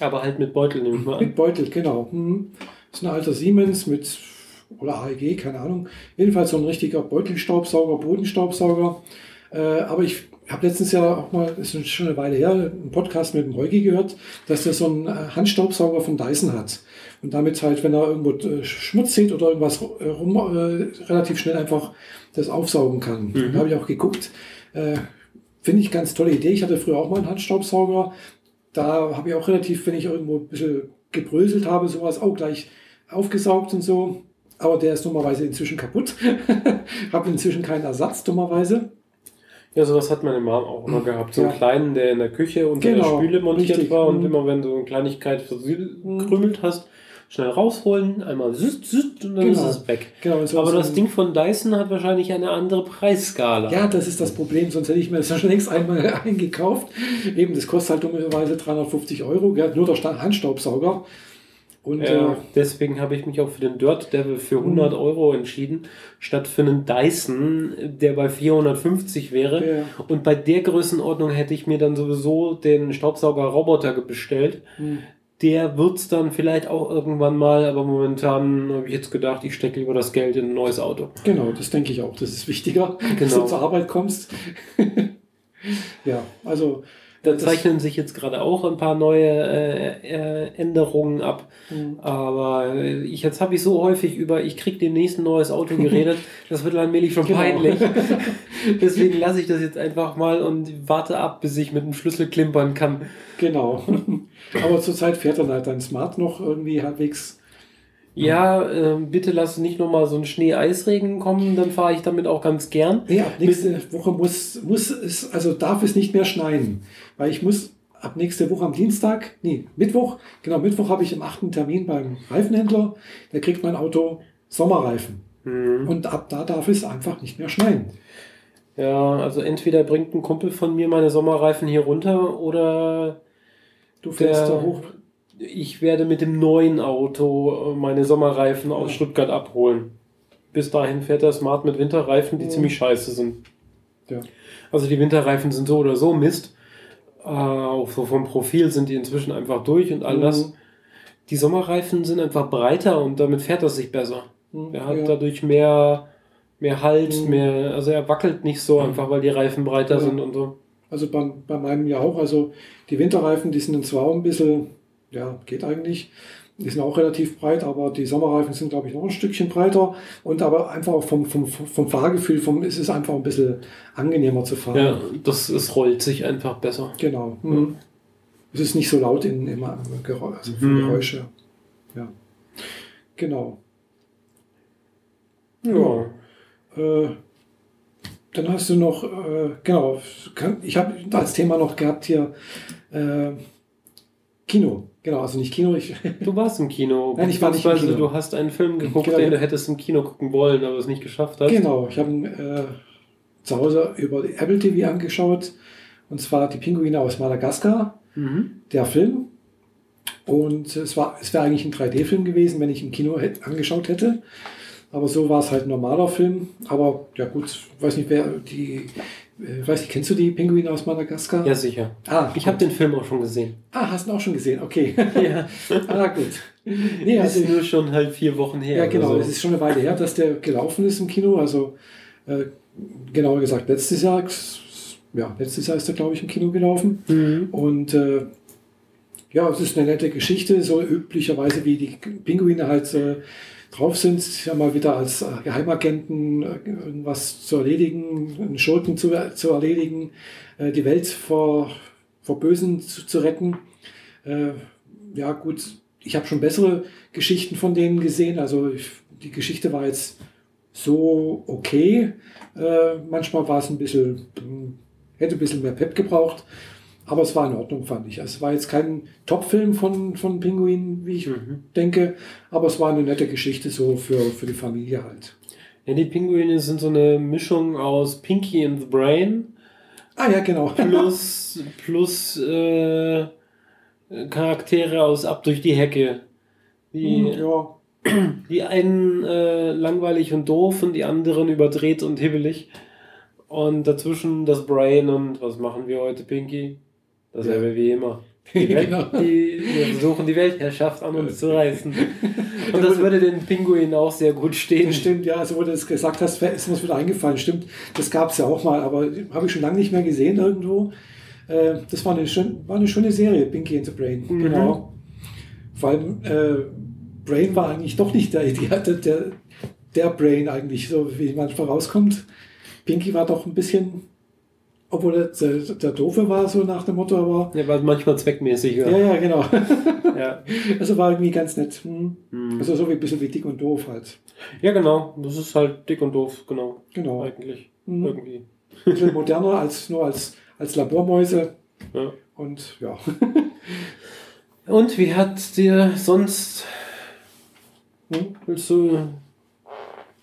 aber halt mit Beutel, nehme ich mal an. Mit Beutel, genau. Mhm. Das ist ein alter Siemens mit, oder AEG, keine Ahnung. Jedenfalls so ein richtiger Beutelstaubsauger, Bodenstaubsauger. Äh, aber ich habe letztens ja auch mal, das ist schon eine Weile her, einen Podcast mit dem Heugi gehört, dass der so einen äh, Handstaubsauger von Dyson hat. Und damit halt, wenn er irgendwo äh, Schmutz sieht oder irgendwas rum, äh, relativ schnell einfach das aufsaugen kann. Mhm. Da habe ich auch geguckt. Äh, Finde ich ganz tolle Idee. Ich hatte früher auch mal einen Handstaubsauger. Da habe ich auch relativ, wenn ich irgendwo ein bisschen gebröselt habe, sowas auch gleich aufgesaugt und so. Aber der ist dummerweise inzwischen kaputt. habe inzwischen keinen Ersatz, dummerweise. Ja, sowas hat meine Mom auch immer gehabt. So einen ja. kleinen, der in der Küche unter genau, der Spüle montiert richtig. war und mhm. immer wenn du eine Kleinigkeit verkrümelt hast, schnell rausholen, einmal süß, süß und dann genau. ist es weg. Genau, so Aber das Ding von Dyson hat wahrscheinlich eine andere Preisskala. Ja, das ist das Problem, sonst hätte ich mir das schon längst einmal eingekauft. Eben, das kostet halt dummerweise 350 Euro, gell? nur der Handstaubsauger. Und, ja, äh, deswegen habe ich mich auch für den Dirt Devil für 100 mhm. Euro entschieden, statt für einen Dyson, der bei 450 wäre. Ja. Und bei der Größenordnung hätte ich mir dann sowieso den Staubsauger-Roboter bestellt. Mhm. Der wird es dann vielleicht auch irgendwann mal, aber momentan habe ich jetzt gedacht, ich stecke lieber das Geld in ein neues Auto. Genau, das denke ich auch. Das ist wichtiger, genau. dass du zur Arbeit kommst. ja, also da zeichnen sich jetzt gerade auch ein paar neue äh, äh, Änderungen ab. Mhm. Aber ich, jetzt habe ich so häufig über, ich kriege demnächst ein neues Auto geredet, das wird allmählich schon genau. peinlich. Deswegen lasse ich das jetzt einfach mal und warte ab, bis ich mit dem Schlüssel klimpern kann. Genau. Aber zurzeit fährt dann halt dein Smart noch irgendwie halbwegs ja, äh, bitte lass nicht nochmal so ein Schnee-Eisregen kommen, dann fahre ich damit auch ganz gern. Ja, nächste Woche muss, muss es, also darf es nicht mehr schneien, weil ich muss ab nächste Woche am Dienstag, nee, Mittwoch, genau, Mittwoch habe ich im achten Termin beim Reifenhändler, der kriegt mein Auto Sommerreifen. Mhm. Und ab da darf es einfach nicht mehr schneien. Ja, also entweder bringt ein Kumpel von mir meine Sommerreifen hier runter oder du fährst da hoch ich werde mit dem neuen Auto äh, meine Sommerreifen aus Stuttgart abholen. Bis dahin fährt der Smart mit Winterreifen, die ja. ziemlich scheiße sind. Ja. Also die Winterreifen sind so oder so Mist. Äh, auch so vom Profil sind die inzwischen einfach durch und all mhm. das. Die Sommerreifen sind einfach breiter und damit fährt er sich besser. Mhm. Er hat ja. dadurch mehr, mehr Halt, mhm. mehr, also er wackelt nicht so mhm. einfach, weil die Reifen breiter sind und so. Also bei, bei meinem ja auch. Also die Winterreifen, die sind zwar ein bisschen ja, geht eigentlich. Die sind auch relativ breit, aber die Sommerreifen sind, glaube ich, noch ein Stückchen breiter. Und aber einfach auch vom, vom, vom Fahrgefühl, vom, ist es einfach ein bisschen angenehmer zu fahren. Ja, das, es rollt sich einfach besser. Genau. Mhm. Es ist nicht so laut in, immer also mhm. Geräusche. Ja. Genau. Ja. Äh, dann hast du noch, äh, genau, ich habe als Thema noch gehabt hier äh, Kino. Genau, also nicht Kino. Ich du warst im Kino. Nein, ich war nicht im Kino. Du hast einen Film geguckt, genau, den du hättest im Kino gucken wollen, aber es nicht geschafft hast. Genau, ich habe ihn äh, zu Hause über die Apple TV angeschaut. Und zwar die Pinguine aus Madagaskar, mhm. der Film. Und es, war, es wäre eigentlich ein 3D-Film gewesen, wenn ich im Kino hätte, angeschaut hätte. Aber so war es halt ein normaler Film. Aber ja gut, ich weiß nicht, wer die äh, weiß nicht, kennst du die Pinguine aus Madagaskar? Ja, sicher. Ah, ich habe den Film auch schon gesehen. Ah, hast du auch schon gesehen? Okay. Ja. ah, gut. Nee, also, ist nur schon halt vier Wochen her. Ja, genau. So. Es ist schon eine Weile her, dass der gelaufen ist im Kino. Also, äh, genauer gesagt, letztes Jahr. Ja, letztes Jahr ist er, glaube ich, im Kino gelaufen. Mhm. Und äh, ja, es ist eine nette Geschichte, so üblicherweise wie die Pinguine halt äh, drauf sind, ja mal wieder als äh, Geheimagenten äh, irgendwas zu erledigen, einen Schurken zu, zu erledigen, äh, die Welt vor, vor Bösen zu, zu retten. Ja gut, ich habe schon bessere Geschichten von denen gesehen. Also ich, die Geschichte war jetzt so okay. manchmal war es ein bisschen, hm, hätte ein bisschen mehr Pep gebraucht. Aber es war in Ordnung, fand ich. Es war jetzt kein Top-Film von, von Pinguin, wie ich mhm. denke, aber es war eine nette Geschichte so für, für die Familie halt. Ja, die Pinguine sind so eine Mischung aus Pinky and the Brain. Ah ja, genau. Plus, plus äh, Charaktere aus Ab durch die Hecke. Die, hm, ja. die einen äh, langweilig und doof und die anderen überdreht und hibbelig. Und dazwischen das Brain und was machen wir heute, Pinky? Dasselbe ja. wie immer. Die, Welt, Genau. die, wir versuchen die Weltherrschaft an uns zu reißen. Und das würde den Pinguinen auch sehr gut stehen. Stimmt, ja, also wo du das gesagt hast, ist mir das wieder eingefallen. Stimmt, das gab es ja auch mal, aber habe ich schon lange nicht mehr gesehen irgendwo. Äh, das war eine, schön, war eine schöne Serie, Pinky and the Brain. Mhm. Genau. Vor allem, äh, Brain war eigentlich doch nicht der, der, der, der Brain eigentlich, so wie manchmal rauskommt. Pinky war doch ein bisschen, obwohl der, der, der Doofe war, so nach dem Motto, aber Der war manchmal zweckmäßiger. ja, ja, genau. Ja. Also war irgendwie ganz nett. Hm. Hm. Also so wie ein bisschen wie dick und doof halt. ja, genau. Das ist halt dick und doof, genau. Genau. Eigentlich. Mhm. Irgendwie. Ein bisschen moderner als nur als, als Labormäuse. Ja. Und ja. Und wie hat dir sonst. Hm? Willst du.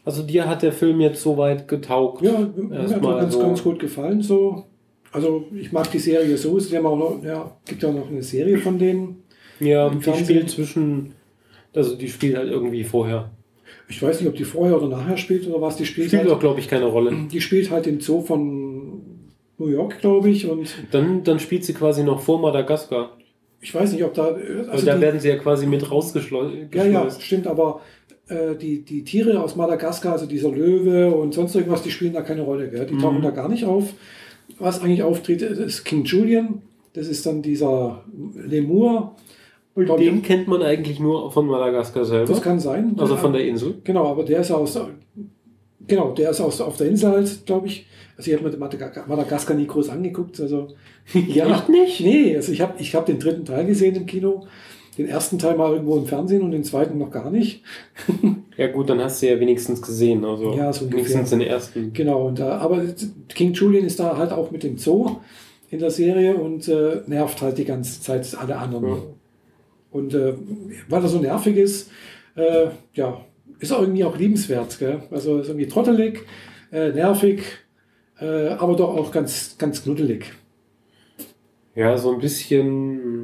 Also dir hat der Film jetzt soweit getaugt. Ja, mir hat ganz, so. ganz gut gefallen. So. Also ich mag die Serie so. Es auch noch, ja, gibt ja auch noch eine Serie von denen. Ja, die Fernsehen. spielt zwischen. Also die spielt halt irgendwie vorher. Ich weiß nicht, ob die vorher oder nachher spielt oder was. Die spielt, Spielt auch, halt, glaube ich, keine Rolle. die spielt halt im Zoo von New York, glaube ich. Und Dann, dann spielt sie quasi noch vor Madagaskar. ich weiß nicht, ob da. Also Also da die, werden sie ja quasi mit rausgeschleust. ja, ja, stimmt, aber äh, die, die Tiere aus Madagaskar, also dieser Löwe und sonst irgendwas, die spielen da keine Rolle. Gell? Die Mhm. tauchen da gar nicht auf. Was eigentlich auftritt, ist King Julian. Das ist dann dieser Lemur. Und Glaub den kennt man eigentlich nur von Madagaskar selber. Das kann sein. also von der Insel. Genau, aber der ist aus. Genau, der ist aus, auf der Insel halt, glaube ich. Also ich habe mir Madagaskar, nie groß angeguckt. Also ja, nicht? Nee, also ich habe ich hab den dritten Teil gesehen im Kino. Den ersten Teil mal irgendwo im Fernsehen und den zweiten noch gar nicht. Ja gut, dann hast du ja wenigstens gesehen. Also Ja, so ungefähr. wenigstens den ersten. Genau, und, äh, aber King Julian ist da halt auch mit dem Zoo in der Serie und äh, nervt halt die ganze Zeit alle anderen. Ja. Und äh, weil er so nervig ist, äh, ja, ist er irgendwie auch liebenswert. Gell? Also ist irgendwie trottelig, äh, nervig, äh, aber doch auch ganz, ganz knuddelig. Ja, so ein bisschen,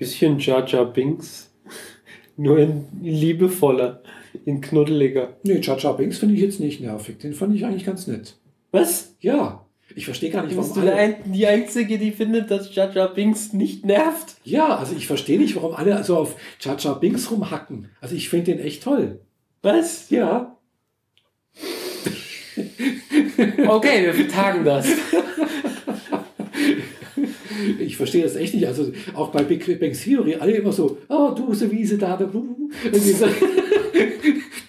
bisschen Jar Jar Binks. Nur in liebevoller, in knuddeliger. Nee, Chacha Binks finde ich jetzt nicht nervig. Den fand ich eigentlich ganz nett. Was? Ja, ich verstehe gar nicht, Bist warum du der alle... ein, die Einzige, die findet, dass Jar Jar Binks nicht nervt? Ja, also ich verstehe nicht, warum alle so auf Chacha Binks rumhacken. Also ich finde den echt toll. Was? Ja, Okay, wir vertagen das. Ich verstehe das echt nicht. Also auch bei Big Bang Theory, alle immer so, oh, du so Wiese da, da.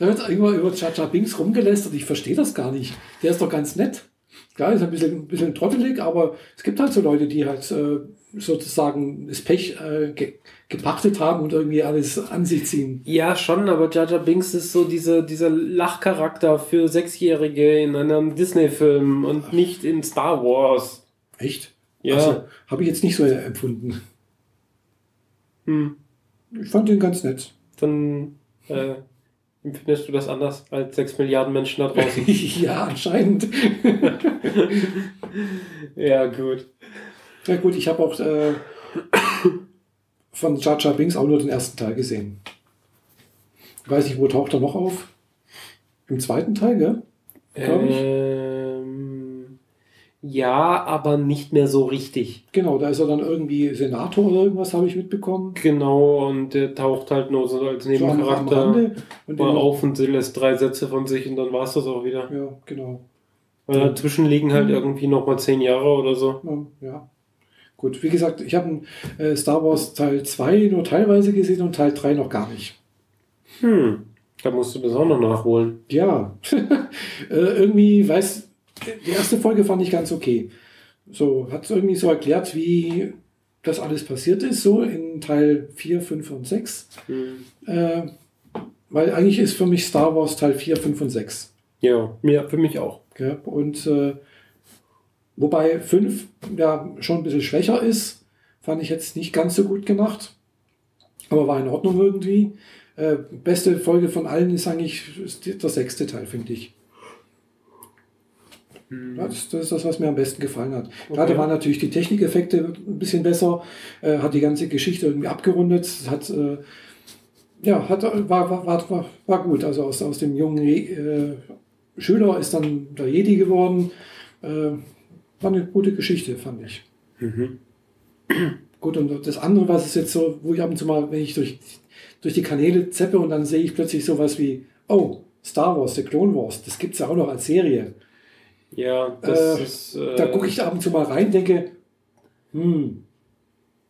Da wird irgendwann über Chacha Binks rumgelästert. Ich verstehe das gar nicht. Der ist doch ganz nett. Klar, ist ein bisschen, ein bisschen trottelig, aber es gibt halt so Leute, die halt äh, sozusagen das Pech äh, ge gepachtet haben und irgendwie alles an sich ziehen. Ja, schon, aber Jar Binks ist so diese, dieser Lachcharakter für Sechsjährige in einem Disney-Film und nicht in Star Wars. Echt? Ja. Also, Habe ich jetzt nicht so empfunden. Hm. Ich fand den ganz nett. Dann äh, empfindest du das anders als sechs Milliarden Menschen da draußen. ja, anscheinend. ja, gut. Ja gut, ich habe auch äh, von Jar Jar Binks auch nur den ersten Teil gesehen. Weiß nicht, wo taucht er noch auf? Im zweiten Teil, gell? Glaub ich. Ähm, ja, aber nicht mehr so richtig. Genau, da ist er dann irgendwie Senator oder irgendwas, habe ich mitbekommen. Genau, und der taucht halt nur so als So Nebencharakter. Und mal auf und lässt drei Sätze von sich und dann war es das auch wieder. Ja, genau. Weil dazwischen liegen halt Mhm. irgendwie nochmal zehn Jahre oder so. Ja, ja. Gut, wie gesagt, ich habe äh, Star Wars Teil 2 nur teilweise gesehen und Teil 3 noch gar nicht. Hm, da musst du das auch noch nachholen. Ja, äh, irgendwie weiß, die erste Folge fand ich ganz okay. So, hat irgendwie so erklärt, wie das alles passiert ist, so in Teil 4, 5 und 6. Hm. Äh, weil eigentlich ist für mich Star Wars Teil 4, 5 und 6. Ja, ja, für mich auch. Gell? Und äh, wobei 5 ja schon ein bisschen schwächer ist, fand ich jetzt nicht ganz so gut gemacht. Aber war in Ordnung irgendwie. Äh, beste Folge von allen ist eigentlich der sechste Teil, finde ich. Ja, Das, das ist das, was mir am besten gefallen hat. Gerade Okay. waren natürlich die Technikeffekte ein bisschen besser, äh, hat die ganze Geschichte irgendwie abgerundet, hat, äh, ja, hat, war, war, war, war, war gut. Also aus, aus dem jungen äh, Schüler ist dann der Jedi geworden. Äh, war eine gute Geschichte, fand ich. Mhm. Gut, und das andere, was ist jetzt so, wo ich ab und zu mal, wenn ich durch, durch die Kanäle zeppe und dann sehe ich plötzlich sowas wie, oh, Star Wars, The Clone Wars, das gibt es ja auch noch als Serie. Ja, das Äh, ist. Äh, Da gucke ich ab und zu mal rein, denke, hm,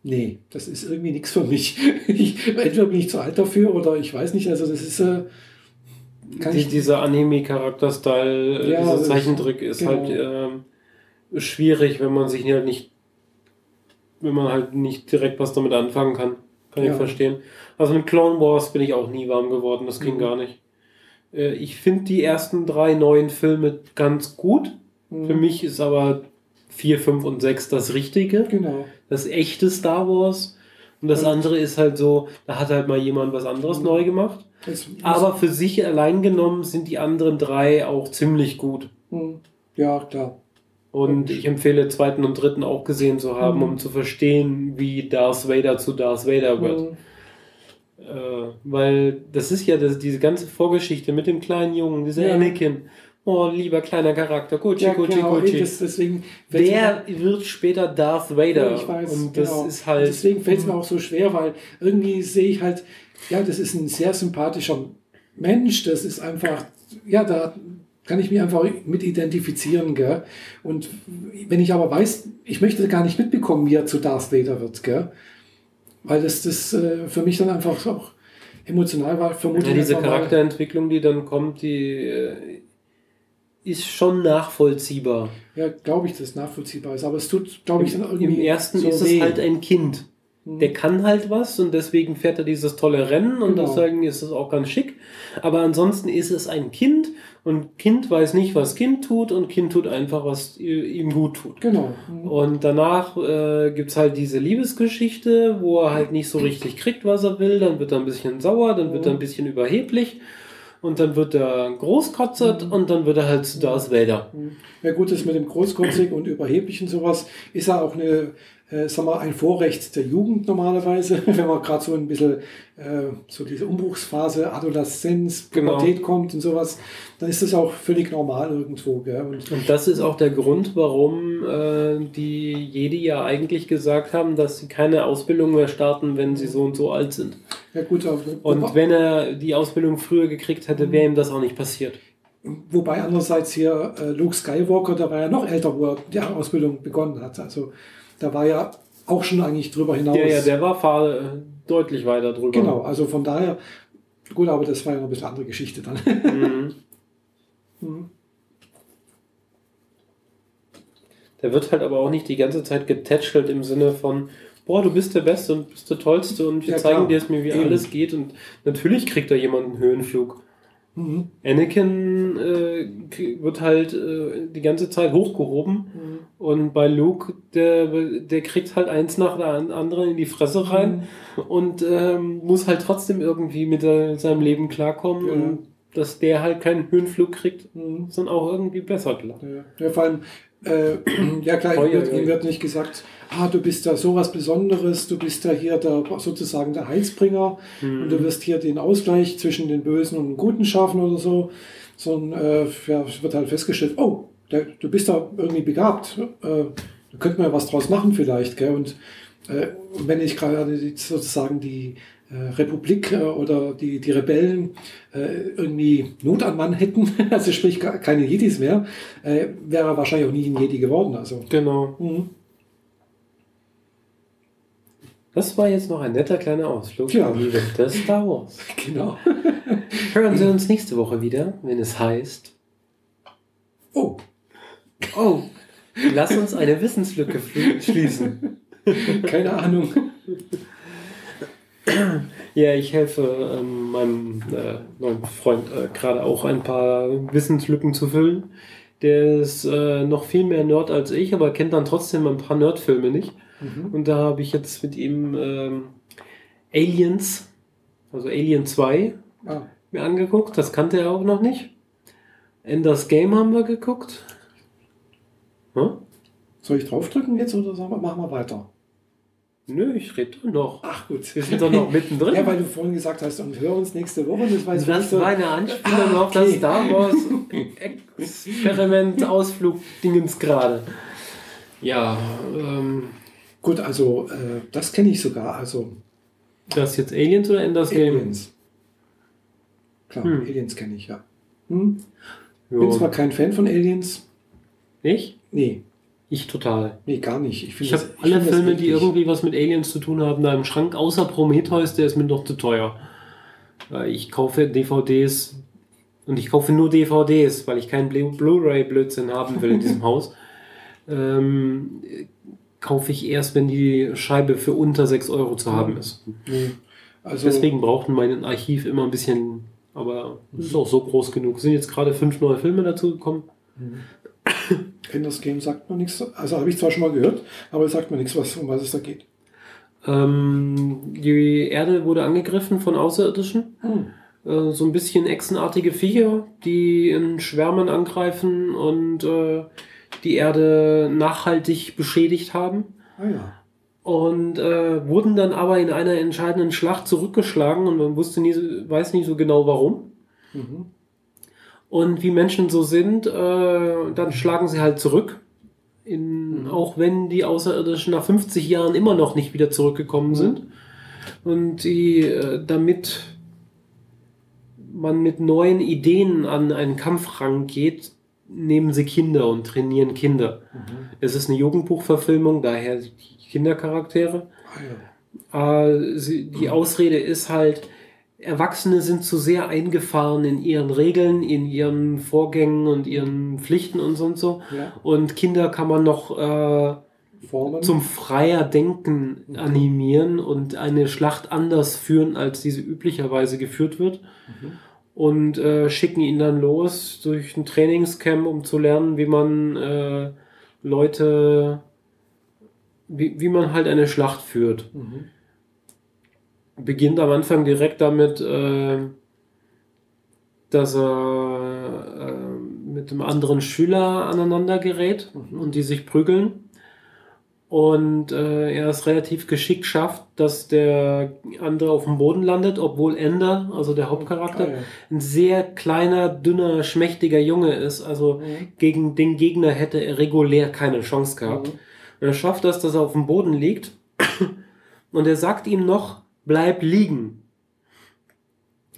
nee, das ist irgendwie nichts für mich. Ich, entweder bin ich zu alt dafür oder ich weiß nicht, also das ist, äh, kann die, ich, dieser Anime-Charakter-Style, äh, Ja, dieser Zeichentrick ist genau. halt ähm, schwierig, wenn man sich halt nicht, wenn man halt nicht direkt was damit anfangen kann. Kann Ja. ich verstehen. Also mit Clone Wars bin ich auch nie warm geworden, das ging Mhm. gar nicht. Äh, ich finde die ersten drei neuen Filme ganz gut. hm, Für mich ist aber 4, 5 und 6 das Richtige, genau. das echte Star Wars. Und das Und- andere ist halt so, da hat halt mal jemand was anderes Mhm. neu gemacht. Aber für sich allein genommen sind die anderen drei auch ziemlich gut. hm, ja, klar. Und ich empfehle zweiten und dritten auch gesehen zu haben, Mhm. um zu verstehen, wie Darth Vader zu Darth Vader wird. Hm, Äh, weil das ist ja das, diese ganze Vorgeschichte mit dem kleinen Jungen, dieser Ja. Anakin. Oh, lieber kleiner Charakter, Gucci, ja, Gucci, genau, Gucci. das, deswegen Der wird später Darth Vader. Ja, ich weiß, und das genau. ist halt. Deswegen fällt es mir auch so schwer, weil irgendwie sehe ich halt, ja, das ist ein sehr sympathischer Mensch, das ist einfach, ja, da kann ich mich einfach mit identifizieren, gell? Und wenn ich aber weiß, ich möchte gar nicht mitbekommen, wie er zu Darth Vader wird, gell? Weil das, das äh, für mich dann einfach auch emotional war, vermutlich. Ja, diese Charakterentwicklung, die dann kommt, die äh, ist schon nachvollziehbar. Ja, glaube ich, dass es nachvollziehbar ist. Aber es tut, glaube ich, dann irgendwie. Im ersten so ist weh. es halt ein Kind. Hm. Der kann halt was und deswegen fährt er dieses tolle Rennen und Genau. deswegen ist es auch ganz schick. Aber ansonsten ist es ein Kind und Kind weiß nicht, was Kind tut und Kind tut einfach, was ihm gut tut. Genau. Hm. Und danach äh, gibt es halt diese Liebesgeschichte, wo er halt nicht so richtig kriegt, was er will. Dann wird er ein bisschen sauer, dann wird er ein bisschen überheblich und dann wird er großkotzert Mhm. und dann wird er halt zu Darth Vader. Ja gut, das mit dem Großkotzig und Überheblichen sowas ist ja auch eine, äh, sag mal, ein Vorrecht der Jugend normalerweise, wenn man gerade so ein bisschen äh, so diese Umbruchsphase, Adoleszenz, Genau. Pubertät kommt und sowas, dann ist das auch völlig normal irgendwo. Gell? Und, Und das ist auch der Grund, warum äh, die Jedi ja eigentlich gesagt haben, dass sie keine Ausbildung mehr starten, wenn sie so und so alt sind. ja gut, aber, Und wenn er die Ausbildung früher gekriegt hätte, wäre ihm das auch nicht passiert. wobei andererseits hier äh, Luke Skywalker, der war ja noch älter, wo er die Ausbildung begonnen hat. Also da war ja auch schon eigentlich drüber hinaus. Ja, ja, der war fahr, äh, deutlich weiter drüber. Genau, also von daher, gut, aber das war ja noch ein bisschen andere Geschichte dann. Mhm. Mhm. Der wird halt aber auch nicht die ganze Zeit getätschelt im Sinne von, boah, du bist der Beste und bist der Tollste und wir Ja, zeigen klar. dir jetzt mir, wie Eben. alles geht. Und natürlich kriegt da jemand einen Höhenflug. Mhm. Anakin äh, wird halt äh, die ganze Zeit hochgehoben Mhm. Und bei Luke, der, der kriegt halt eins nach der an- anderen in die Fresse rein und ähm, muss halt trotzdem irgendwie mit der, seinem Leben klarkommen Ja. und dass der halt keinen Höhenflug kriegt, Mhm. dann auch irgendwie besser klar. Ja, ja vor allem, äh, ja klar, Oi, ihm wird, ihm wird nicht gesagt, ah, du bist da sowas Besonderes, du bist da hier der, sozusagen der Heilsbringer Mhm. und du wirst hier den Ausgleich zwischen den Bösen und den Guten schaffen oder so, sondern äh, ja, es wird halt festgestellt, oh, der, du bist da irgendwie begabt, äh, da könnte man ja was draus machen vielleicht, gell? Und äh, wenn ich gerade die- sozusagen die äh, Republik äh, oder die, die Rebellen äh, irgendwie Not an Mann hätten, also sprich keine Jedis mehr, äh, wäre er wahrscheinlich auch nie ein Jedi geworden. Also. Genau. Mhm. Das war jetzt noch ein netter kleiner Ausflug Ja. in die Welt des Star Wars. Genau. Hören Sie uns nächste Woche wieder, wenn es heißt, Oh, oh, lass uns eine Wissenslücke schließen. keine Ahnung. Ja, ich helfe ähm, meinem äh, neuen Freund äh, gerade auch ein paar Wissenslücken zu füllen. Der ist äh, noch viel mehr Nerd als ich, aber kennt dann trotzdem ein paar Nerdfilme nicht. Mhm. Und da habe ich jetzt mit ihm ähm, Aliens, also Alien 2, Ah, mir angeguckt. Das kannte er auch noch nicht. Enders Game haben wir geguckt. Hm? soll ich draufdrücken jetzt oder sagen wir, machen wir weiter? Nö, ich rede doch noch. Ach gut. Wir sind doch noch mittendrin. Ja, weil du vorhin gesagt hast, und hören uns nächste Woche. Das, weiß ich das nicht so- war eine Anspielung Ah, auf das okay. Star Wars Experiment Ausflug Dingens gerade. Ja, ähm, Gut, also äh, das kenne ich sogar. Also Das jetzt Aliens oder Enders Game? Aliens. Klar, Hm. Aliens kenne ich, ja. Hm? Ja. Bin zwar kein Fan von Aliens. Ich? Nee, Ich total. nee, gar nicht. Ich, Ich habe alle das Filme, die irgendwie was mit Aliens zu tun haben, da im Schrank, außer Prometheus, der ist mir noch zu teuer. Äh, Ich kaufe DVDs und ich kaufe nur DVDs, weil ich keinen Blu- Blu-ray-Blödsinn haben will in diesem Haus. Ähm, äh, kaufe ich erst, wenn die Scheibe für unter 6 Euro zu haben ist. Nee. Also, Deswegen braucht mein Archiv immer ein bisschen, aber es ist auch so groß genug. Es sind jetzt gerade fünf neue Filme dazu gekommen. Enders Game sagt mir nichts. Also habe ich zwar schon mal gehört, aber es sagt mir nichts, was, um was es da geht. Ähm, die Erde wurde angegriffen von Außerirdischen. Hm. Äh, so ein bisschen echsenartige Viecher, die in Schwärmen angreifen und äh, die Erde nachhaltig beschädigt haben. Ah ja. Und äh, wurden dann aber in einer entscheidenden Schlacht zurückgeschlagen und man wusste nie, so- weiß nicht so genau warum. Mhm. Und wie Menschen so sind, äh, dann schlagen sie halt zurück. In, Mhm. Auch wenn die Außerirdischen nach 50 Jahren immer noch nicht wieder zurückgekommen sind. Und die, äh, damit man mit neuen Ideen an einen Kampf rangeht, nehmen sie Kinder und trainieren Kinder. Mhm. Es ist eine Jugendbuchverfilmung, daher die Kindercharaktere. Ah ja. Äh, sie, die Ausrede ist halt, Erwachsene sind zu sehr eingefahren in ihren Regeln, in ihren Vorgängen und ihren Pflichten und so und so. ja. Und Kinder kann man noch äh, zum freier Denken animieren und eine Schlacht anders führen, als diese üblicherweise geführt wird. Mhm. Und äh, schicken ihn dann los durch ein Trainingscamp, um zu lernen, wie man äh, Leute, wie, wie man halt eine Schlacht führt Mhm. Beginnt am Anfang direkt damit, äh, dass er äh, mit einem anderen Schüler aneinander gerät Mhm. und die sich prügeln. Und äh, er es relativ geschickt schafft, dass der andere auf dem Boden landet, obwohl Ender, also der Hauptcharakter, ja. ein sehr kleiner, dünner, schmächtiger Junge ist. Also Mhm. gegen den Gegner hätte er regulär keine Chance gehabt. Mhm. Und er schafft das, dass er auf dem Boden liegt. Und er sagt ihm noch, bleib liegen.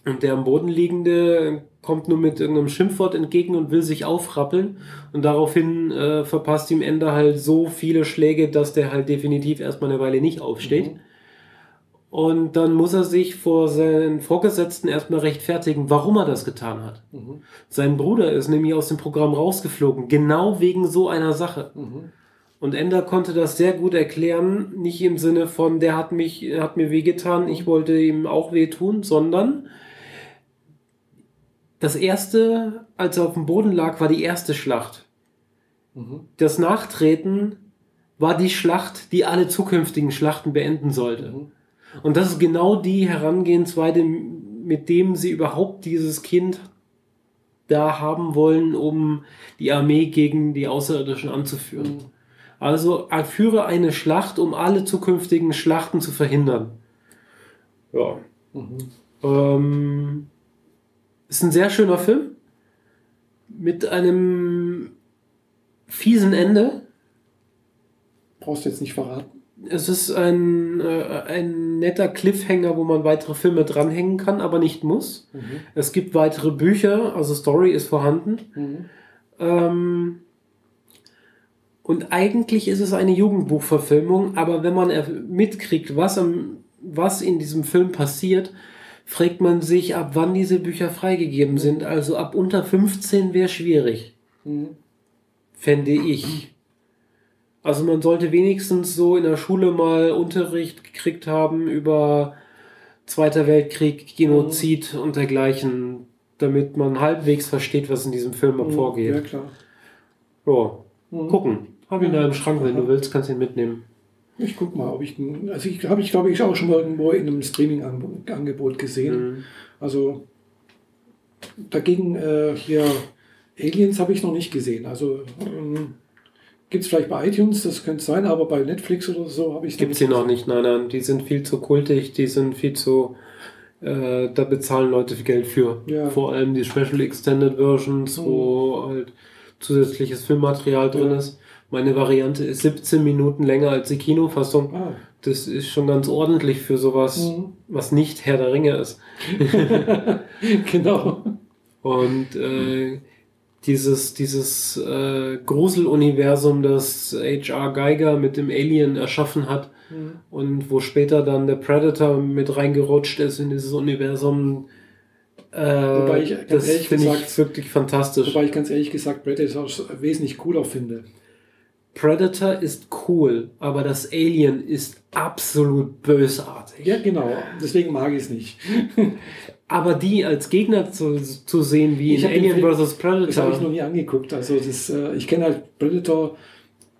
Und der am Boden liegende kommt nur mit irgendeinem Schimpfwort entgegen und will sich aufrappeln. Und daraufhin äh, verpasst ihm Ende halt so viele Schläge, dass der halt definitiv erstmal eine Weile nicht aufsteht. Mhm. Und dann muss er sich vor seinen Vorgesetzten erstmal rechtfertigen, warum er das getan hat. Mhm. Sein Bruder ist nämlich aus dem Programm rausgeflogen, genau wegen so einer Sache. Mhm. Und Ender konnte das sehr gut erklären, nicht im Sinne von, der hat mich, hat mir wehgetan, ich wollte ihm auch wehtun, sondern das erste, als er auf dem Boden lag, war die erste Schlacht. Mhm. Das Nachtreten war die Schlacht, die alle zukünftigen Schlachten beenden sollte. Mhm. Und das ist genau die Herangehensweise, mit dem sie überhaupt dieses Kind da haben wollen, um die Armee gegen die Außerirdischen anzuführen. Mhm. Also er führe eine Schlacht, um alle zukünftigen Schlachten zu verhindern. Ja. Mhm. Ähm, ist ein sehr schöner Film mit einem fiesen Ende. Brauchst du jetzt nicht verraten. Es ist ein, äh, ein netter Cliffhanger, wo man weitere Filme dranhängen kann, aber nicht muss. Mhm. Es gibt weitere Bücher, also Story ist vorhanden. Mhm. Ähm, und eigentlich ist es eine Jugendbuchverfilmung, aber wenn man mitkriegt, was, am, was in diesem Film passiert, fragt man sich, ab wann diese Bücher freigegeben sind. Also ab unter 15 wäre schwierig, Mhm. fände ich. Also man sollte wenigstens so in der Schule mal Unterricht gekriegt haben über Zweiter Weltkrieg, Genozid und dergleichen, damit man halbwegs versteht, was in diesem Film Mhm. Ja, vorgeht. klar. Ja, Mhm. gucken. Hab ihn da im Schrank, wenn du willst, kannst du ihn mitnehmen. Ich guck mal, ob ich also ich habe ich glaube ich auch schon mal irgendwo in einem Streaming-Angebot gesehen. Mhm. Also dagegen äh, hier Aliens habe ich noch nicht gesehen. Also ähm, gibt es vielleicht bei iTunes, das könnte sein, aber bei Netflix oder so habe ich Gibt sie noch nicht, nein, nein. Die sind viel zu kultig, die sind viel zu. Äh, da bezahlen Leute Geld für. Ja. Vor allem die Special Extended Versions, Mhm. wo halt zusätzliches Filmmaterial drin Ja. ist. Meine Variante ist 17 Minuten länger als die Kinofassung. Ah. Das ist schon ganz ordentlich für sowas, Mhm. was nicht Herr der Ringe ist. genau. Und äh, dieses, dieses äh, Gruseluniversum, das H.R. Geiger mit dem Alien erschaffen hat Mhm. und wo später dann der Predator mit reingerutscht ist in dieses Universum, äh, Wobei ich ganz das finde ich wirklich fantastisch. Wobei ich ganz ehrlich gesagt Predator wesentlich cooler finde. Predator ist cool, aber das Alien ist absolut bösartig. Ja, genau. Deswegen mag ich es nicht. Aber die als Gegner zu, zu sehen wie Ich in den Alien vs. Das habe ich noch Predator, nie angeguckt. Also das, äh, ich kenne halt Predator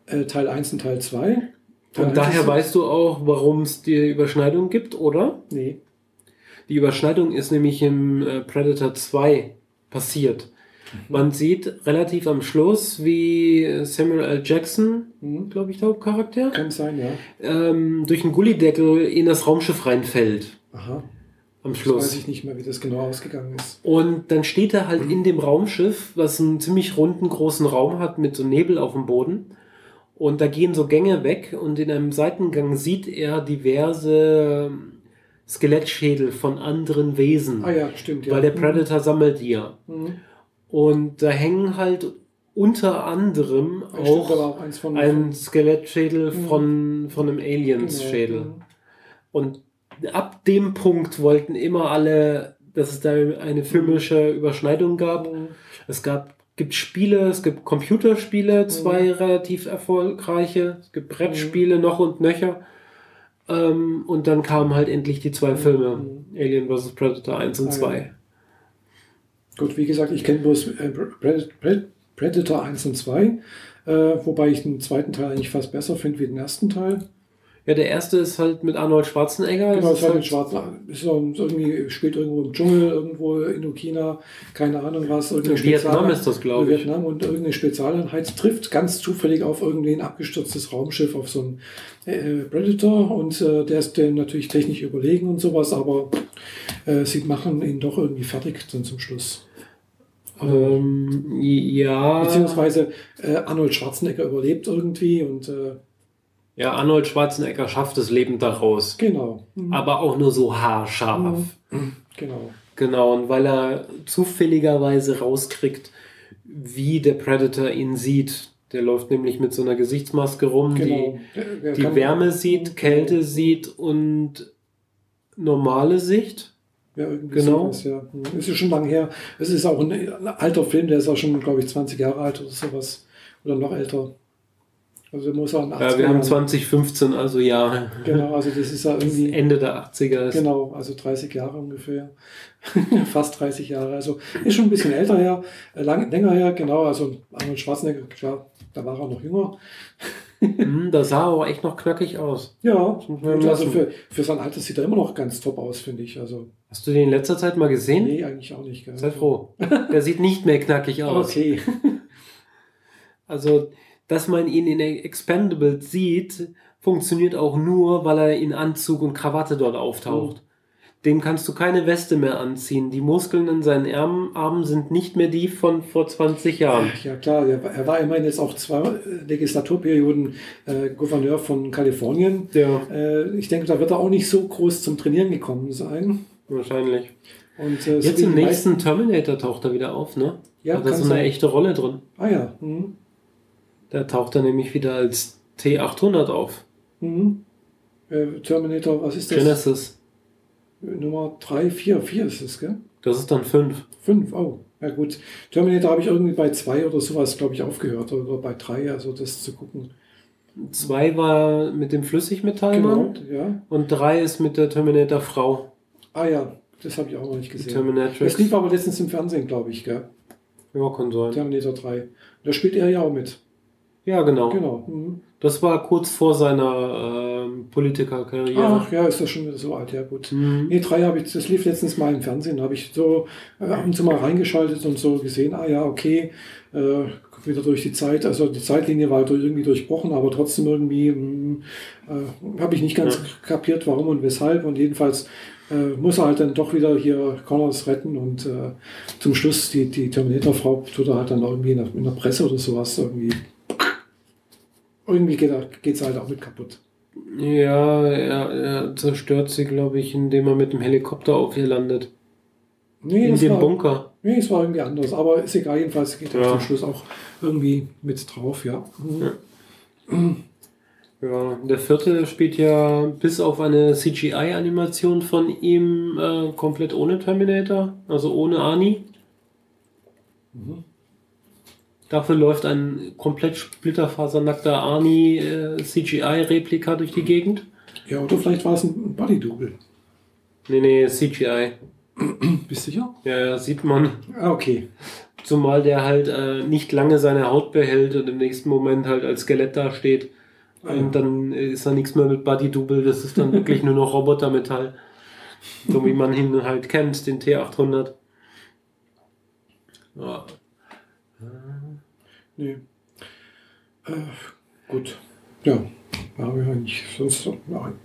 äh, Teil 1 und Teil 2. Teil und 1 daher weißt du auch, warum es die Überschneidung gibt, oder? Nee. Die Überschneidung ist nämlich im äh, Predator 2 passiert. Man sieht relativ am Schluss, wie Samuel L. Jackson, Hm? glaube ich, der Hauptcharakter, Kann sein, ja. ähm, durch einen Gullideckel in das Raumschiff reinfällt. Aha. Am Das Schluss. weiß ich nicht mehr, wie das genau ausgegangen ist. Und dann steht er halt in dem Raumschiff, was einen ziemlich runden, großen Raum hat mit so Nebel auf dem Boden. Und da gehen so Gänge weg und in einem Seitengang sieht er diverse ähm, Skelettschädel von anderen Wesen. Ah ja, stimmt. Ja. Weil der Predator sammelt die ja. Mhm. Und da hängen halt unter anderem war auch auch ein Skelettschädel Mhm. von, von einem genau. Aliens-Schädel. Mhm. Und ab dem Punkt wollten immer alle, dass es da eine filmische Überschneidung gab. Mhm. Es gab, gibt Spiele, es gibt Computerspiele, zwei relativ erfolgreiche, es gibt Brettspiele noch und nöcher. Ähm, und dann kamen halt endlich die zwei Filme, Mhm. Alien vs. Predator 1 und Ah, 2. Gut, wie gesagt, ich kenne bloß äh, Pred- Pred- Predator 1 und 2, äh, wobei ich den zweiten Teil eigentlich fast besser finde wie den ersten Teil. Ja, der erste ist halt mit Arnold Schwarzenegger. Genau, Das es ist mit Schwarzen, ist so, ein- irgendwie spielt irgendwo im Dschungel, irgendwo in Okina, keine Ahnung was. irgendeine Vietnam ist das, glaube ich. Vietnam und irgendeine Spezialeinheit trifft ganz zufällig auf irgendwie ein abgestürztes Raumschiff, auf so ein äh, Predator und äh, der ist dem natürlich technisch überlegen und sowas, aber äh, sie machen ihn doch irgendwie fertig dann zum Schluss. Ähm, ja. Beziehungsweise äh, Arnold Schwarzenegger überlebt irgendwie und äh, Ja, Arnold Schwarzenegger schafft es lebend da raus. genau. Mhm. Aber auch nur so haarscharf. Genau. Genau, und weil er zufälligerweise rauskriegt, wie der Predator ihn sieht. Der läuft nämlich mit so einer Gesichtsmaske rum, genau. Die, die Wärme sieht, Kälte sieht und normale Sicht. Ja, irgendwie Genau. sowas, ja. Mhm. Ist ja schon lange her. Es ist auch ein, ein alter Film, der ist auch schon, glaube ich, 20 Jahre alt oder sowas. Oder noch älter. Also der muss auch in den Ja, 80er wir haben Jahren- 2015, also ja, Genau, also das ist ja irgendwie. Ende der 80er. Ist. Genau, also 30 Jahre ungefähr. Fast 30 Jahre. Also ist schon ein bisschen älter her, äh, lang, länger her, genau. Also Arnold Schwarzenegger, klar, da war er noch jünger. Hm, da sah er aber echt noch knackig aus. Ja, also für, für sein Alter sieht er immer noch ganz top aus, finde ich. Also, Hast du den in letzter Zeit mal gesehen? nee, eigentlich auch nicht. Gell? Sei froh. Der sieht nicht mehr knackig aus. Okay. Also, dass man ihn in Expendables sieht, funktioniert auch nur, weil er in Anzug und Krawatte dort auftaucht. Dem kannst du keine Weste mehr anziehen. Die Muskeln in seinen Armen, Armen sind nicht mehr die von vor 20 Jahren. Ja klar, er war- er immerhin jetzt auch zwei Legislaturperioden äh, Gouverneur von Kalifornien. Ja, Äh, ich denke, da wird er auch nicht so groß zum Trainieren gekommen sein. Wahrscheinlich. Und, äh, Jetzt im die nächsten Terminator taucht er wieder auf, ne? Ja, Hat er kann so eine sein. echte Rolle drin. Ah ja. Mhm. Da taucht er nämlich wieder als T800 auf. Mhm. Äh, Terminator, was ist das? Genesis. Nummer 3, 4, 4 ist es, gell? Das ist dann 5. 5, oh. Ja gut. Terminator habe ich irgendwie bei 2 oder sowas, glaube ich, aufgehört. Oder bei 3, also das zu gucken. 2 war mit dem Flüssigmetallmann Genau, ja. und 3 ist mit der Terminator-Frau. Ah ja, das habe ich auch noch nicht gesehen. Terminatrix. Das lief aber letztens im Fernsehen, glaube ich, gell? Ja, kann sein. Terminator 3. Da spielt er ja auch mit. Ja, genau. Genau. Mhm. Das war kurz vor seiner ähm, Politikerkarriere. Ach ja, ist das schon so alt, ja gut. Mhm. Nee, 3 habe ich, das lief letztens mal im Fernsehen, habe ich so äh, ab und zu mal reingeschaltet und so gesehen, ah ja, okay, äh, wieder durch die Zeit, also die Zeitlinie war durch, irgendwie durchbrochen, aber trotzdem irgendwie mm, äh, habe ich nicht ganz Ja. kapiert, warum und weshalb und jedenfalls äh, muss er halt dann doch wieder hier Connors retten und äh, zum Schluss die, die Terminator-Frau tut er halt dann irgendwie in der, in der Presse oder sowas irgendwie irgendwie geht es halt auch mit kaputt. Ja, er, er zerstört sie, glaube ich, indem er mit dem Helikopter auf ihr landet. Nee, in dem war, Bunker. Nee, es war irgendwie anders. Aber ist egal, jedenfalls geht er Ja. zum Schluss auch irgendwie mit drauf, ja. Mhm. Ja, der vierte spielt ja bis auf eine CGI-Animation von ihm äh, komplett ohne Terminator, also ohne Arnie. Mhm. Dafür läuft ein komplett splitterfasernackter Arnie äh, CGI-Replika durch die Gegend. Ja, oder vielleicht war es ein Body-Double. Nee, nee, CGI. Bist du sicher? Ja, ja, sieht man. Ah, okay. Zumal der halt äh, nicht lange seine Haut behält und im nächsten Moment halt als Skelett dasteht. Ja. Und dann ist da nichts mehr mit Buddy Double, das ist dann wirklich nur noch Robotermetall. So wie man ihn halt kennt, den T800. Ja. Nee. Äh, gut. Ja. Da habe ich eigentlich sonst in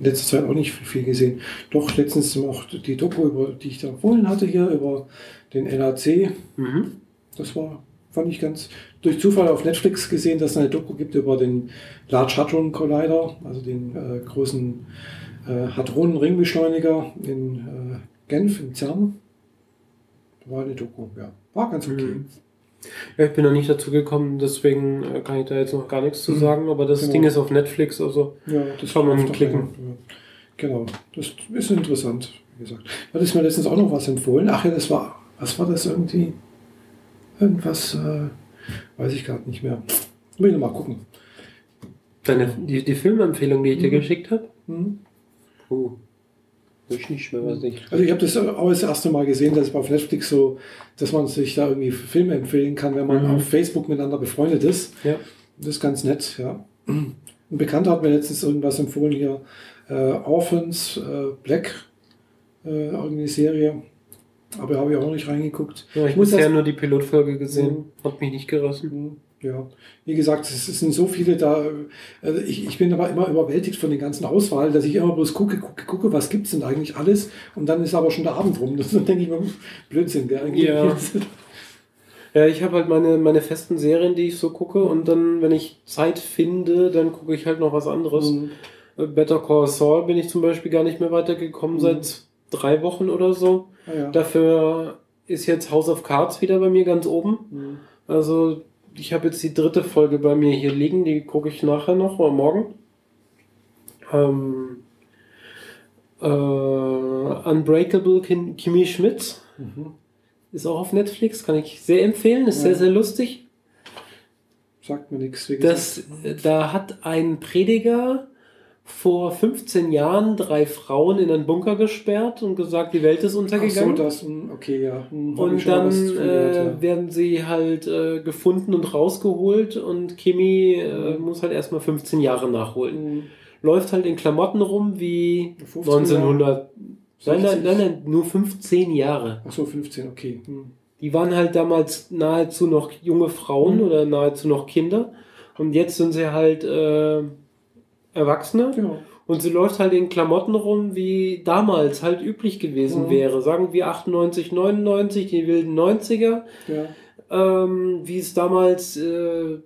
letzter Zeit auch nicht viel gesehen. Doch letztens noch die Doku, über, die ich da empfohlen hatte hier, über den NAC. Mhm. Das war, fand ich ganz durch Zufall auf Netflix gesehen, dass es eine Doku gibt über den Large Hadron Collider, also den äh, großen äh, Hadronen-Ringbeschleuniger in äh, Genf, im CERN. War eine Doku, ja. War ganz okay. Mhm. Ja, ich bin noch nicht dazu gekommen, deswegen äh, kann ich da jetzt noch gar nichts zu Mhm. sagen, aber das Genau. Ding ist auf Netflix, also Ja, das Kann man klicken. ein, ja. Genau, das ist interessant, wie gesagt. Da ist mir letztens auch noch was empfohlen. Ach ja, das war, was war das irgendwie? Irgendwas, äh, weiß ich gerade nicht mehr. Will ich noch mal gucken. deine, die, die Filmempfehlung, die ich dir Mhm. geschickt habe. Mhm. Oh. Ich nicht mehr, was ich. Also ich habe das auch das erste Mal gesehen, dass auf Netflix so, dass man sich da irgendwie Filme empfehlen kann, wenn man Mhm. auf Facebook miteinander befreundet ist. Ja. Das ist ganz nett, ja. Ein Bekannter hat mir letztens irgendwas empfohlen hier, äh, Orphans, äh, Black, äh, irgendeine Serie. Aber da habe ich auch nicht reingeguckt. Ja, ich Ich muss bisher nur die Pilotfolge gesehen. Mhm. Hat mich nicht gerissen. Mhm, Ja, wie gesagt, es sind so viele da. Also ich, ich bin aber immer überwältigt von den ganzen Auswahl, dass ich immer bloß gucke, gucke, gucke, was gibt es denn eigentlich alles? Und dann ist aber schon der Abend rum. Das denke ich mir, Blödsinn, gell? Eigentlich Ja. Ja, ich habe halt meine, meine festen Serien, die ich so gucke und dann, wenn ich Zeit finde, dann gucke ich halt noch was anderes. Mhm. Äh, Better Call Saul bin ich zum Beispiel gar nicht mehr weitergekommen Mhm. seit drei Wochen oder so. Ah, ja. Dafür ist jetzt House of Cards wieder bei mir ganz oben. Mhm. Also ich habe jetzt die dritte Folge bei mir hier liegen, die gucke ich nachher noch oder morgen. Ähm, äh, Unbreakable Kim, Kimi Schmidt Mhm. ist auch auf Netflix, kann ich sehr empfehlen, ist Ja. sehr, sehr lustig. Sagt mir nichts. wie Das, gesagt. da hat ein Prediger vor 15 Jahren drei Frauen in einen Bunker gesperrt und gesagt, die Welt ist Ach so, untergegangen. das, okay, ja. Hm, hab und dann gehört, äh, ja. werden sie halt äh, gefunden und rausgeholt und Kimi äh, Mhm. muss halt erstmal 15 Jahre nachholen. Hm, Läuft halt in Klamotten rum wie 15 1900. Nein, nein, 60. nein, nein, nur 15 Jahre. Ach so, 15, okay. Hm. Die waren halt damals nahezu noch junge Frauen Mhm. oder nahezu noch Kinder. Und jetzt sind sie halt äh, Erwachsene. Ja. Und sie läuft halt in Klamotten rum, wie damals halt üblich gewesen Mhm. wäre. Sagen wir 98, 99, die wilden 90er. ja. Ähm, wie es damals äh,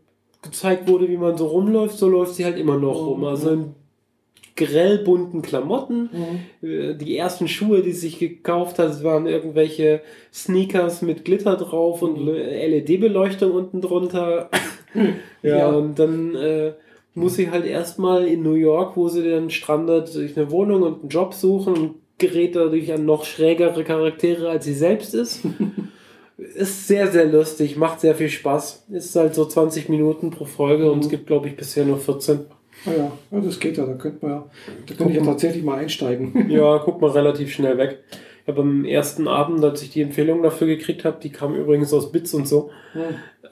gezeigt wurde, wie man so rumläuft, so läuft sie halt immer noch Mhm. rum. Also in grell bunten Klamotten. Mhm. Äh, Die ersten Schuhe, die sie sich gekauft hat, waren irgendwelche Sneakers mit Glitter drauf und Mhm. LED-Beleuchtung unten drunter. ja, Ja. und dann äh, muss sie halt erstmal in New York, wo sie dann strandet, sich eine Wohnung und einen Job suchen und gerät dadurch an noch schrägere Charaktere, als sie selbst ist. ist sehr, sehr lustig, macht sehr viel Spaß. Ist halt so 20 Minuten pro Folge und es Mhm. gibt, glaube ich, bisher nur 14. Ah ja, ja, das geht ja. Da könnte man ja, da könnte ich ja tatsächlich mal einsteigen. Ja, guckt man relativ schnell weg. Ich habe am ersten Abend, als ich die Empfehlung dafür gekriegt habe, die kam übrigens aus Bits und so,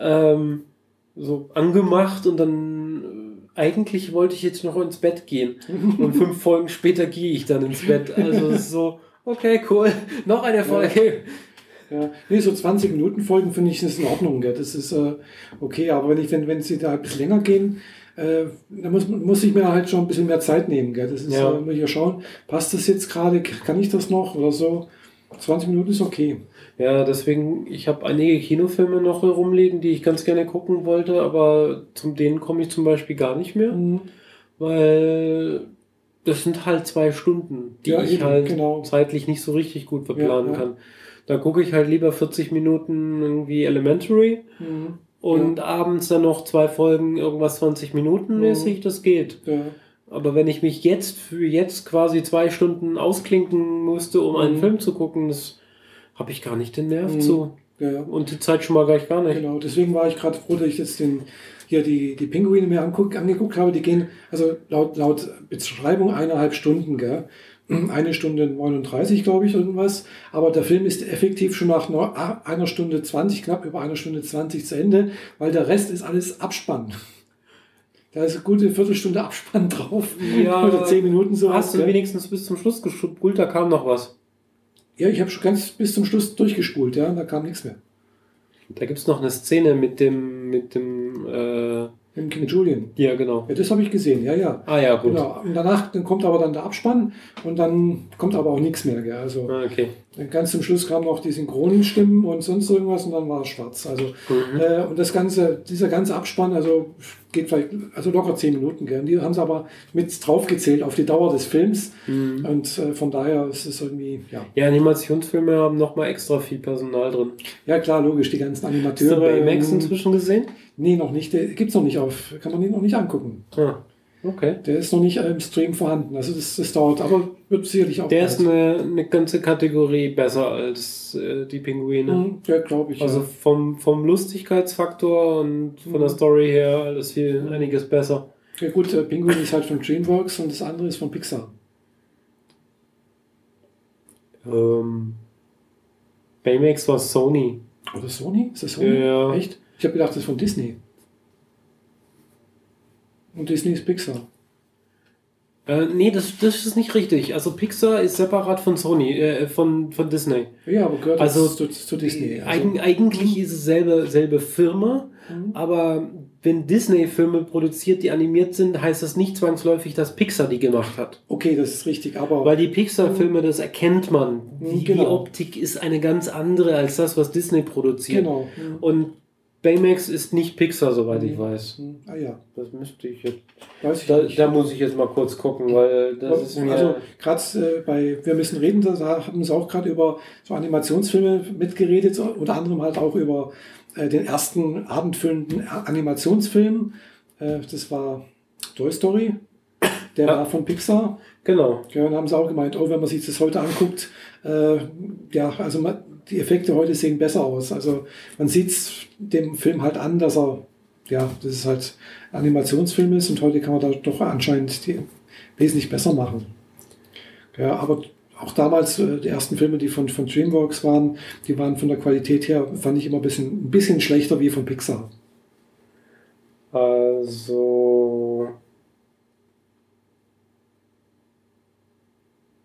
ähm, so angemacht und dann eigentlich wollte ich jetzt noch ins Bett gehen. Und fünf Folgen später gehe ich dann ins Bett. Also es ist so, okay, cool, noch eine Folge. Ja, nee, so 20 Minuten Folgen finde ich ist in Ordnung. Gell? Das ist äh, okay, aber wenn ich, wenn, wenn sie da ein bisschen länger gehen, äh, dann muss, muss ich mir halt schon ein bisschen mehr Zeit nehmen. Gell? Das ist, Ja. äh, muss ich ja schauen, passt das jetzt gerade, kann ich das noch oder so? 20 Minuten ist okay. Ja, deswegen, ich habe einige Kinofilme noch rumliegen, die ich ganz gerne gucken wollte, aber zu denen komme ich zum Beispiel gar nicht mehr, Mhm. weil das sind halt zwei Stunden, die Ja, ich eben, halt genau. zeitlich nicht so richtig gut verplanen Ja, ja. kann. Da gucke ich halt lieber 40 Minuten irgendwie Elementary Mhm. und abends dann noch zwei Folgen, irgendwas 20 Minuten Mhm. mäßig, das geht. Aber wenn ich mich jetzt für jetzt quasi zwei Stunden ausklinken musste, um einen Mhm. Film zu gucken, das habe ich gar nicht den Nerv Mhm. zu. Ja, ja. Und die Zeit schon mal gleich gar nicht. Genau, deswegen war ich gerade froh, dass ich jetzt den, hier die, die Pinguine mir anguck, angeguckt habe. Die gehen, also laut, laut Beschreibung eineinhalb Stunden, gell? Eine Stunde 39, glaube ich, irgendwas. Aber der Film ist effektiv schon nach einer Stunde 20, knapp über einer Stunde 20 zu Ende, weil der Rest ist alles Abspann. Da ist eine gute Viertelstunde Abspann drauf. Ja, Oder zehn Minuten so. Hast du wenigstens bis zum Schluss gespult, da kam noch was. Ja, ich habe schon ganz bis zum Schluss durchgespult, ja, da kam nichts mehr. Da gibt es noch eine Szene mit dem, mit dem, äh, Mit King Julian. ja genau. Ja, das habe ich gesehen, ja, ja. Ah ja, gut. Genau. Und danach dann kommt aber dann der Abspann und dann kommt aber auch nichts mehr. Gell? Also Ah, Okay. Ganz zum Schluss kamen noch die Synchronstimmen und sonst irgendwas und dann war es schwarz. Also Mhm. äh, und das ganze, dieser ganze Abspann, also geht vielleicht, also locker zehn Minuten. Und die haben es aber mit draufgezählt auf die Dauer des Films Mhm. und äh, von daher ist es irgendwie, ja, Ja, Animationsfilme haben nochmal extra viel Personal drin. ja klar, logisch, die ganzen Hast du Animateure. Baymax ähm, inzwischen gesehen? Nee, noch nicht. Der gibt's noch nicht auf, kann man den noch nicht angucken. Ah, okay. Der ist noch nicht äh, im Stream vorhanden. Also das, das dauert, aber wird sicherlich auch. Der bald. ist eine, eine ganze Kategorie besser als äh, die Pinguine. Mhm, Ja, glaube ich. Also ja. vom, vom Lustigkeitsfaktor und von der Mhm. Story her alles viel einiges besser. Ja gut, äh, Penguin ist halt von DreamWorks und das andere ist von Pixar. Ähm, Baymax war Sony. Oder Sony? Ist das Sony? Ja. Echt? Ich habe gedacht, das ist von Disney. Und Disney ist Pixar. Äh, nee, das, das ist nicht richtig. Also Pixar ist separat von Sony, äh, von, von Disney. Ja, aber gehört Also, zu, zu Disney. Also, Eig eigentlich ist es selbe, selbe Firma, Mhm. aber wenn Disney Filme produziert, die animiert sind, heißt das nicht zwangsläufig, dass Pixar die gemacht hat. okay, das ist richtig, aber Weil die Pixar-Filme, das erkennt man. Die, die Genau. Optik ist eine ganz andere als das, was Disney produziert. genau. Mhm. Und Baymax ist nicht Pixar, soweit ich weiß. Ah ja, Das müsste ich jetzt. weiß ich Da, da muss ich jetzt mal kurz gucken, weil das ist mir. also gerade äh, bei Wir müssen reden, da haben sie auch gerade über so Animationsfilme mitgeredet, unter anderem halt auch über äh, den ersten abendfüllenden Animationsfilm. Äh, das war Toy Story. Der Ja. war von Pixar. genau. Ja, dann haben sie auch gemeint, oh, wenn man sich das heute anguckt, äh, ja, also man, die Effekte heute sehen besser aus. Also man sieht dem Film halt an, dass er, ja, das ist halt Animationsfilm ist und heute kann man da doch anscheinend die wesentlich besser machen. Ja, aber auch damals, äh, die ersten Filme, die von, von DreamWorks waren, die waren von der Qualität her, fand ich immer ein bisschen, ein bisschen schlechter wie von Pixar. Also.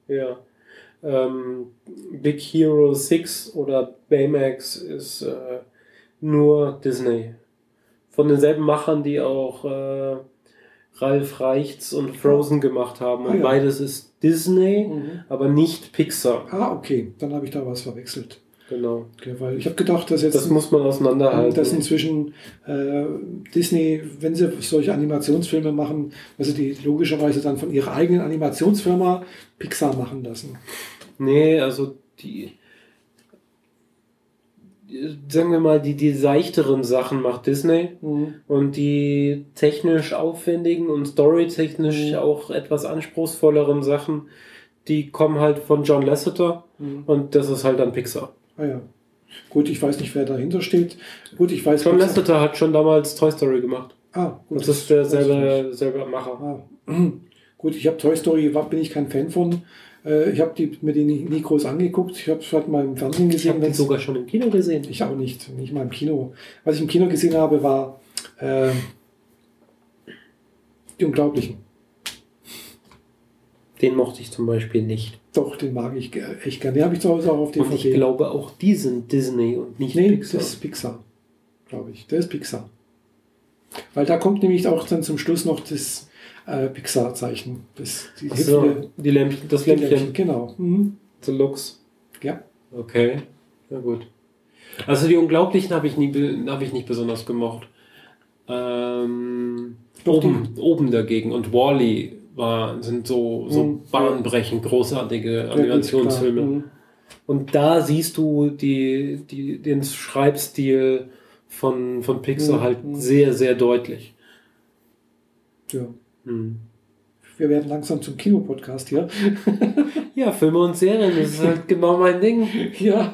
Ja. Ähm, Big Hero 6 oder Baymax ist äh, nur Disney. Von denselben Machern, die auch äh, Ralf Reichts und Frozen gemacht haben. Und Ah, ja. beides ist Disney, Mhm. aber nicht Pixar. Ah, okay, dann habe ich da was verwechselt. Genau. Okay, weil ich habe gedacht, dass jetzt Das muss man auseinanderhalten. dass inzwischen äh, Disney, wenn sie solche Animationsfilme machen, dass sie die logischerweise dann von ihrer eigenen Animationsfirma Pixar machen lassen. Nee, also die, sagen wir mal, die, die seichteren Sachen macht Disney und die technisch aufwendigen und storytechnisch Mhm. auch etwas anspruchsvolleren Sachen, die kommen halt von John Lasseter Mhm. und das ist halt dann Pixar. Ah ja. Gut, ich weiß nicht, wer dahinter steht. Gut, ich weiß. John Pixar- Lasseter hat schon damals Toy Story gemacht. Ah, gut. Und das ist der weiß ich nicht. selbe, selbe Macher. Ah. Gut, ich habe Toy Story, bin ich kein Fan von. Äh, ich habe die, mir die nie, nie groß angeguckt. Ich habe es halt mal im Fernsehen Ich gesehen. habe den wenn's- sogar schon im Kino gesehen. Ich auch nicht, nicht mal im Kino. Was ich im Kino gesehen habe, war äh, die Unglaublichen. Den mochte ich zum Beispiel nicht. Doch, den mag ich echt gerne. Den habe ich zu Hause auch auf Und ich glaube, auch die sind Disney und nicht nee, Pixar. das ist Pixar, glaube ich. Der ist Pixar. Weil da kommt nämlich auch dann zum Schluss noch das äh, Pixar-Zeichen. Das, die so, die Lämpchen, das die Lämpchen, Genau. Mhm. The Looks. Ja, Okay, na gut. Also die Unglaublichen habe ich, nie, hab ich nicht besonders gemocht. Ähm, oben, oben dagegen. Und Wally war, sind so, so mhm, bahnbrechend großartige Animationsfilme. Mhm. Und da siehst du die, die, den Schreibstil von, von Pixar mhm. halt sehr, sehr deutlich. Ja. Mhm. Wir werden langsam zum Kinopodcast hier. ja, Filme und Serien, das ist halt genau mein Ding. Ja.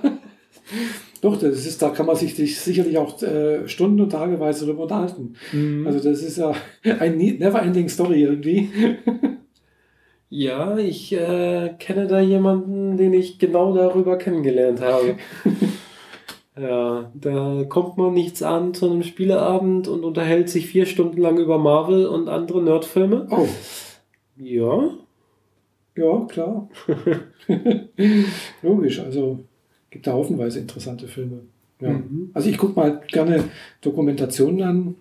Doch, das ist, da kann man sich sicherlich auch äh, Stunden und Tageweise darüber unterhalten. Mhm. Also das ist ja ein never-ending Story irgendwie. Ja, ich äh, kenne da jemanden, den ich genau darüber kennengelernt habe. ja, da kommt man nichts an zu einem Spieleabend und unterhält sich vier Stunden lang über Marvel und andere Nerdfilme. Oh. Ja. Ja, klar. Logisch, also gibt da haufenweise interessante Filme. Ja. Mhm. Also ich gucke mal gerne Dokumentationen an.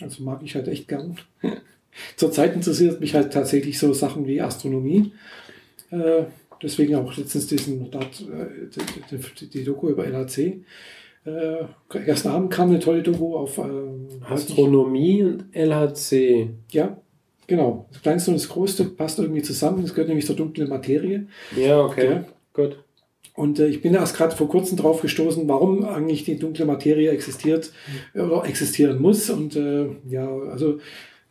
Also mag ich halt echt gern. Zurzeit interessiert mich halt tatsächlich so Sachen wie Astronomie. Äh, deswegen auch letztens diesen äh, die, die, Doku über LHC. Äh, gestern Abend kam eine tolle Doku auf ähm, Astronomie und LHC. Ja, genau. Das Kleinste und das Größte passt irgendwie zusammen. Es gehört nämlich zur dunklen Materie. Ja, okay. Ja. Gut. Und äh, ich bin erst gerade vor kurzem drauf gestoßen, warum eigentlich die dunkle Materie existiert mhm. oder existieren muss. Und äh, ja, also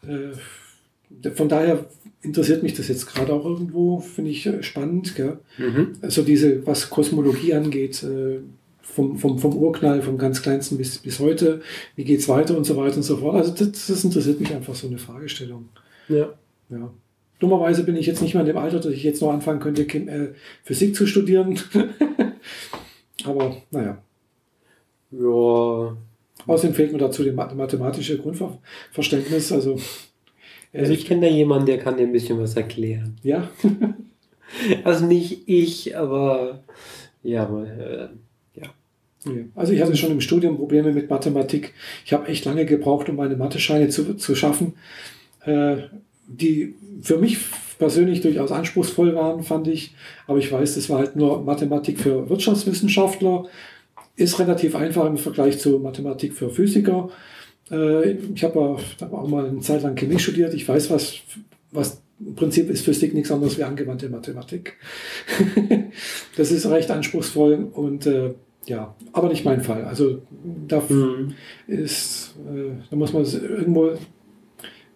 äh, von daher interessiert mich das jetzt gerade auch irgendwo, finde ich äh, spannend. Gell? Mhm. Also diese, was Kosmologie angeht, äh, vom, vom, vom Urknall, vom ganz kleinsten bis, bis heute, wie geht es weiter und so weiter und so fort. Also das, das interessiert mich einfach so eine Fragestellung. Ja. Ja. Dummerweise bin ich jetzt nicht mehr in dem Alter, dass ich jetzt noch anfangen könnte, äh, Physik zu studieren. Aber naja. Ja. Außerdem fehlt mir dazu das mathematische Grundverständnis. Also, also ich kenne da jemanden, der kann dir ein bisschen was erklären. Ja. also nicht ich, aber ja, äh, ja. Also ich hatte schon im Studium Probleme mit Mathematik. Ich habe echt lange gebraucht, um meine Mathe-Scheine zu, zu schaffen, äh, die für mich persönlich durchaus anspruchsvoll waren, fand ich. Aber ich weiß, das war halt nur Mathematik für Wirtschaftswissenschaftler ist relativ einfach im Vergleich zu Mathematik für Physiker. Äh, ich habe auch mal eine Zeit lang Chemie studiert. Ich weiß, was, was im Prinzip ist Physik nichts anderes wie angewandte Mathematik. das ist recht anspruchsvoll und äh, ja, aber nicht mein Fall. Also da mhm. ist, äh, da muss man irgendwo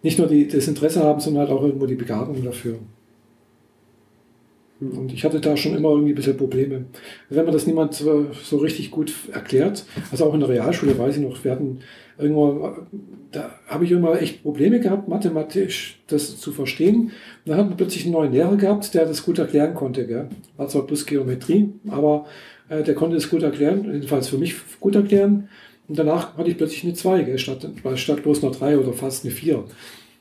nicht nur die, das Interesse haben, sondern halt auch irgendwo die Begabung dafür. Und ich hatte da schon immer irgendwie ein bisschen Probleme. Wenn mir das niemand so, so richtig gut erklärt, also auch in der Realschule weiß ich noch, wir hatten irgendwo, da habe ich immer echt Probleme gehabt, mathematisch das zu verstehen. Und dann haben wir plötzlich einen neuen Lehrer gehabt, der das gut erklären konnte. Gell? War zwar bloß Geometrie, aber äh, der konnte es gut erklären, jedenfalls für mich gut erklären. Und danach hatte ich plötzlich eine 2, gell? Statt, statt bloß eine 3 oder fast eine 4.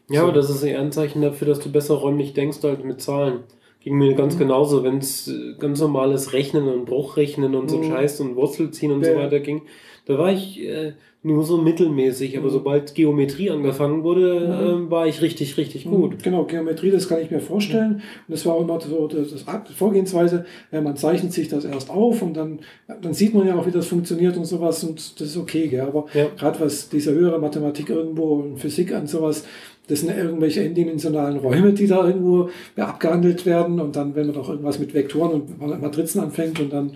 Ja, so. aber das ist eher ein Zeichen dafür, dass du besser räumlich denkst als mit Zahlen. Ging mir ganz mhm. genauso, wenn es äh, ganz normales Rechnen und Bruchrechnen und so mhm. Scheiß und Wurzelziehen und ja. so weiter ging. Da war ich äh, nur so mittelmäßig, aber mhm. sobald Geometrie angefangen wurde, mhm. äh, war ich richtig, richtig gut. Mhm. Genau, Geometrie, das kann ich mir vorstellen. Und das war auch immer so das, das Vorgehensweise, ja, man zeichnet sich das erst auf und dann, dann sieht man ja auch, wie das funktioniert und sowas und das ist okay, gell? aber ja. gerade was diese höhere Mathematik irgendwo und Physik an sowas, das sind irgendwelche n-dimensionalen Räume, die da irgendwo abgehandelt werden. Und dann, wenn man doch irgendwas mit Vektoren und Matrizen anfängt und dann,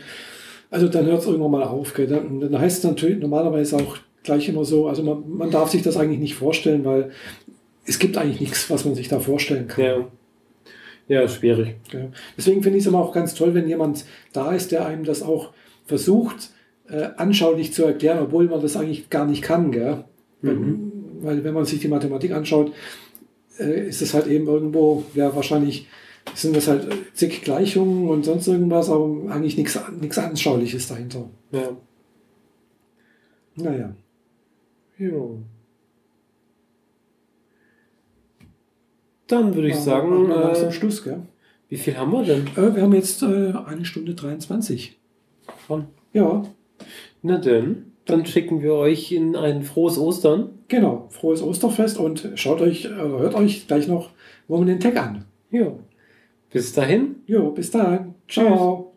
also dann hört es irgendwann mal auf. Gell? Dann, dann heißt es natürlich normalerweise auch gleich immer so, also man, man darf sich das eigentlich nicht vorstellen, weil es gibt eigentlich nichts, was man sich da vorstellen kann. Ja. Ja, schwierig. Ja. Deswegen finde ich es immer auch ganz toll, wenn jemand da ist, der einem das auch versucht, äh, anschaulich zu erklären, obwohl man das eigentlich gar nicht kann. Gell? Mhm weil wenn man sich die Mathematik anschaut, äh, ist es halt eben irgendwo, ja wahrscheinlich sind das halt zig Gleichungen und sonst irgendwas, aber eigentlich nichts, Anschauliches dahinter. Ja. Naja. Jo. Dann würde ich sagen. Äh, zum Schluss, gell? Wie viel haben wir denn? Äh, wir haben jetzt äh, eine Stunde 23. Von? Ja. Na denn. Dann schicken wir euch in ein frohes Ostern. Genau, frohes Osterfest und schaut euch, äh, hört euch gleich noch Woman in Tech an. Jo. Bis dahin. Jo, bis dann. Ciao. Tschüss.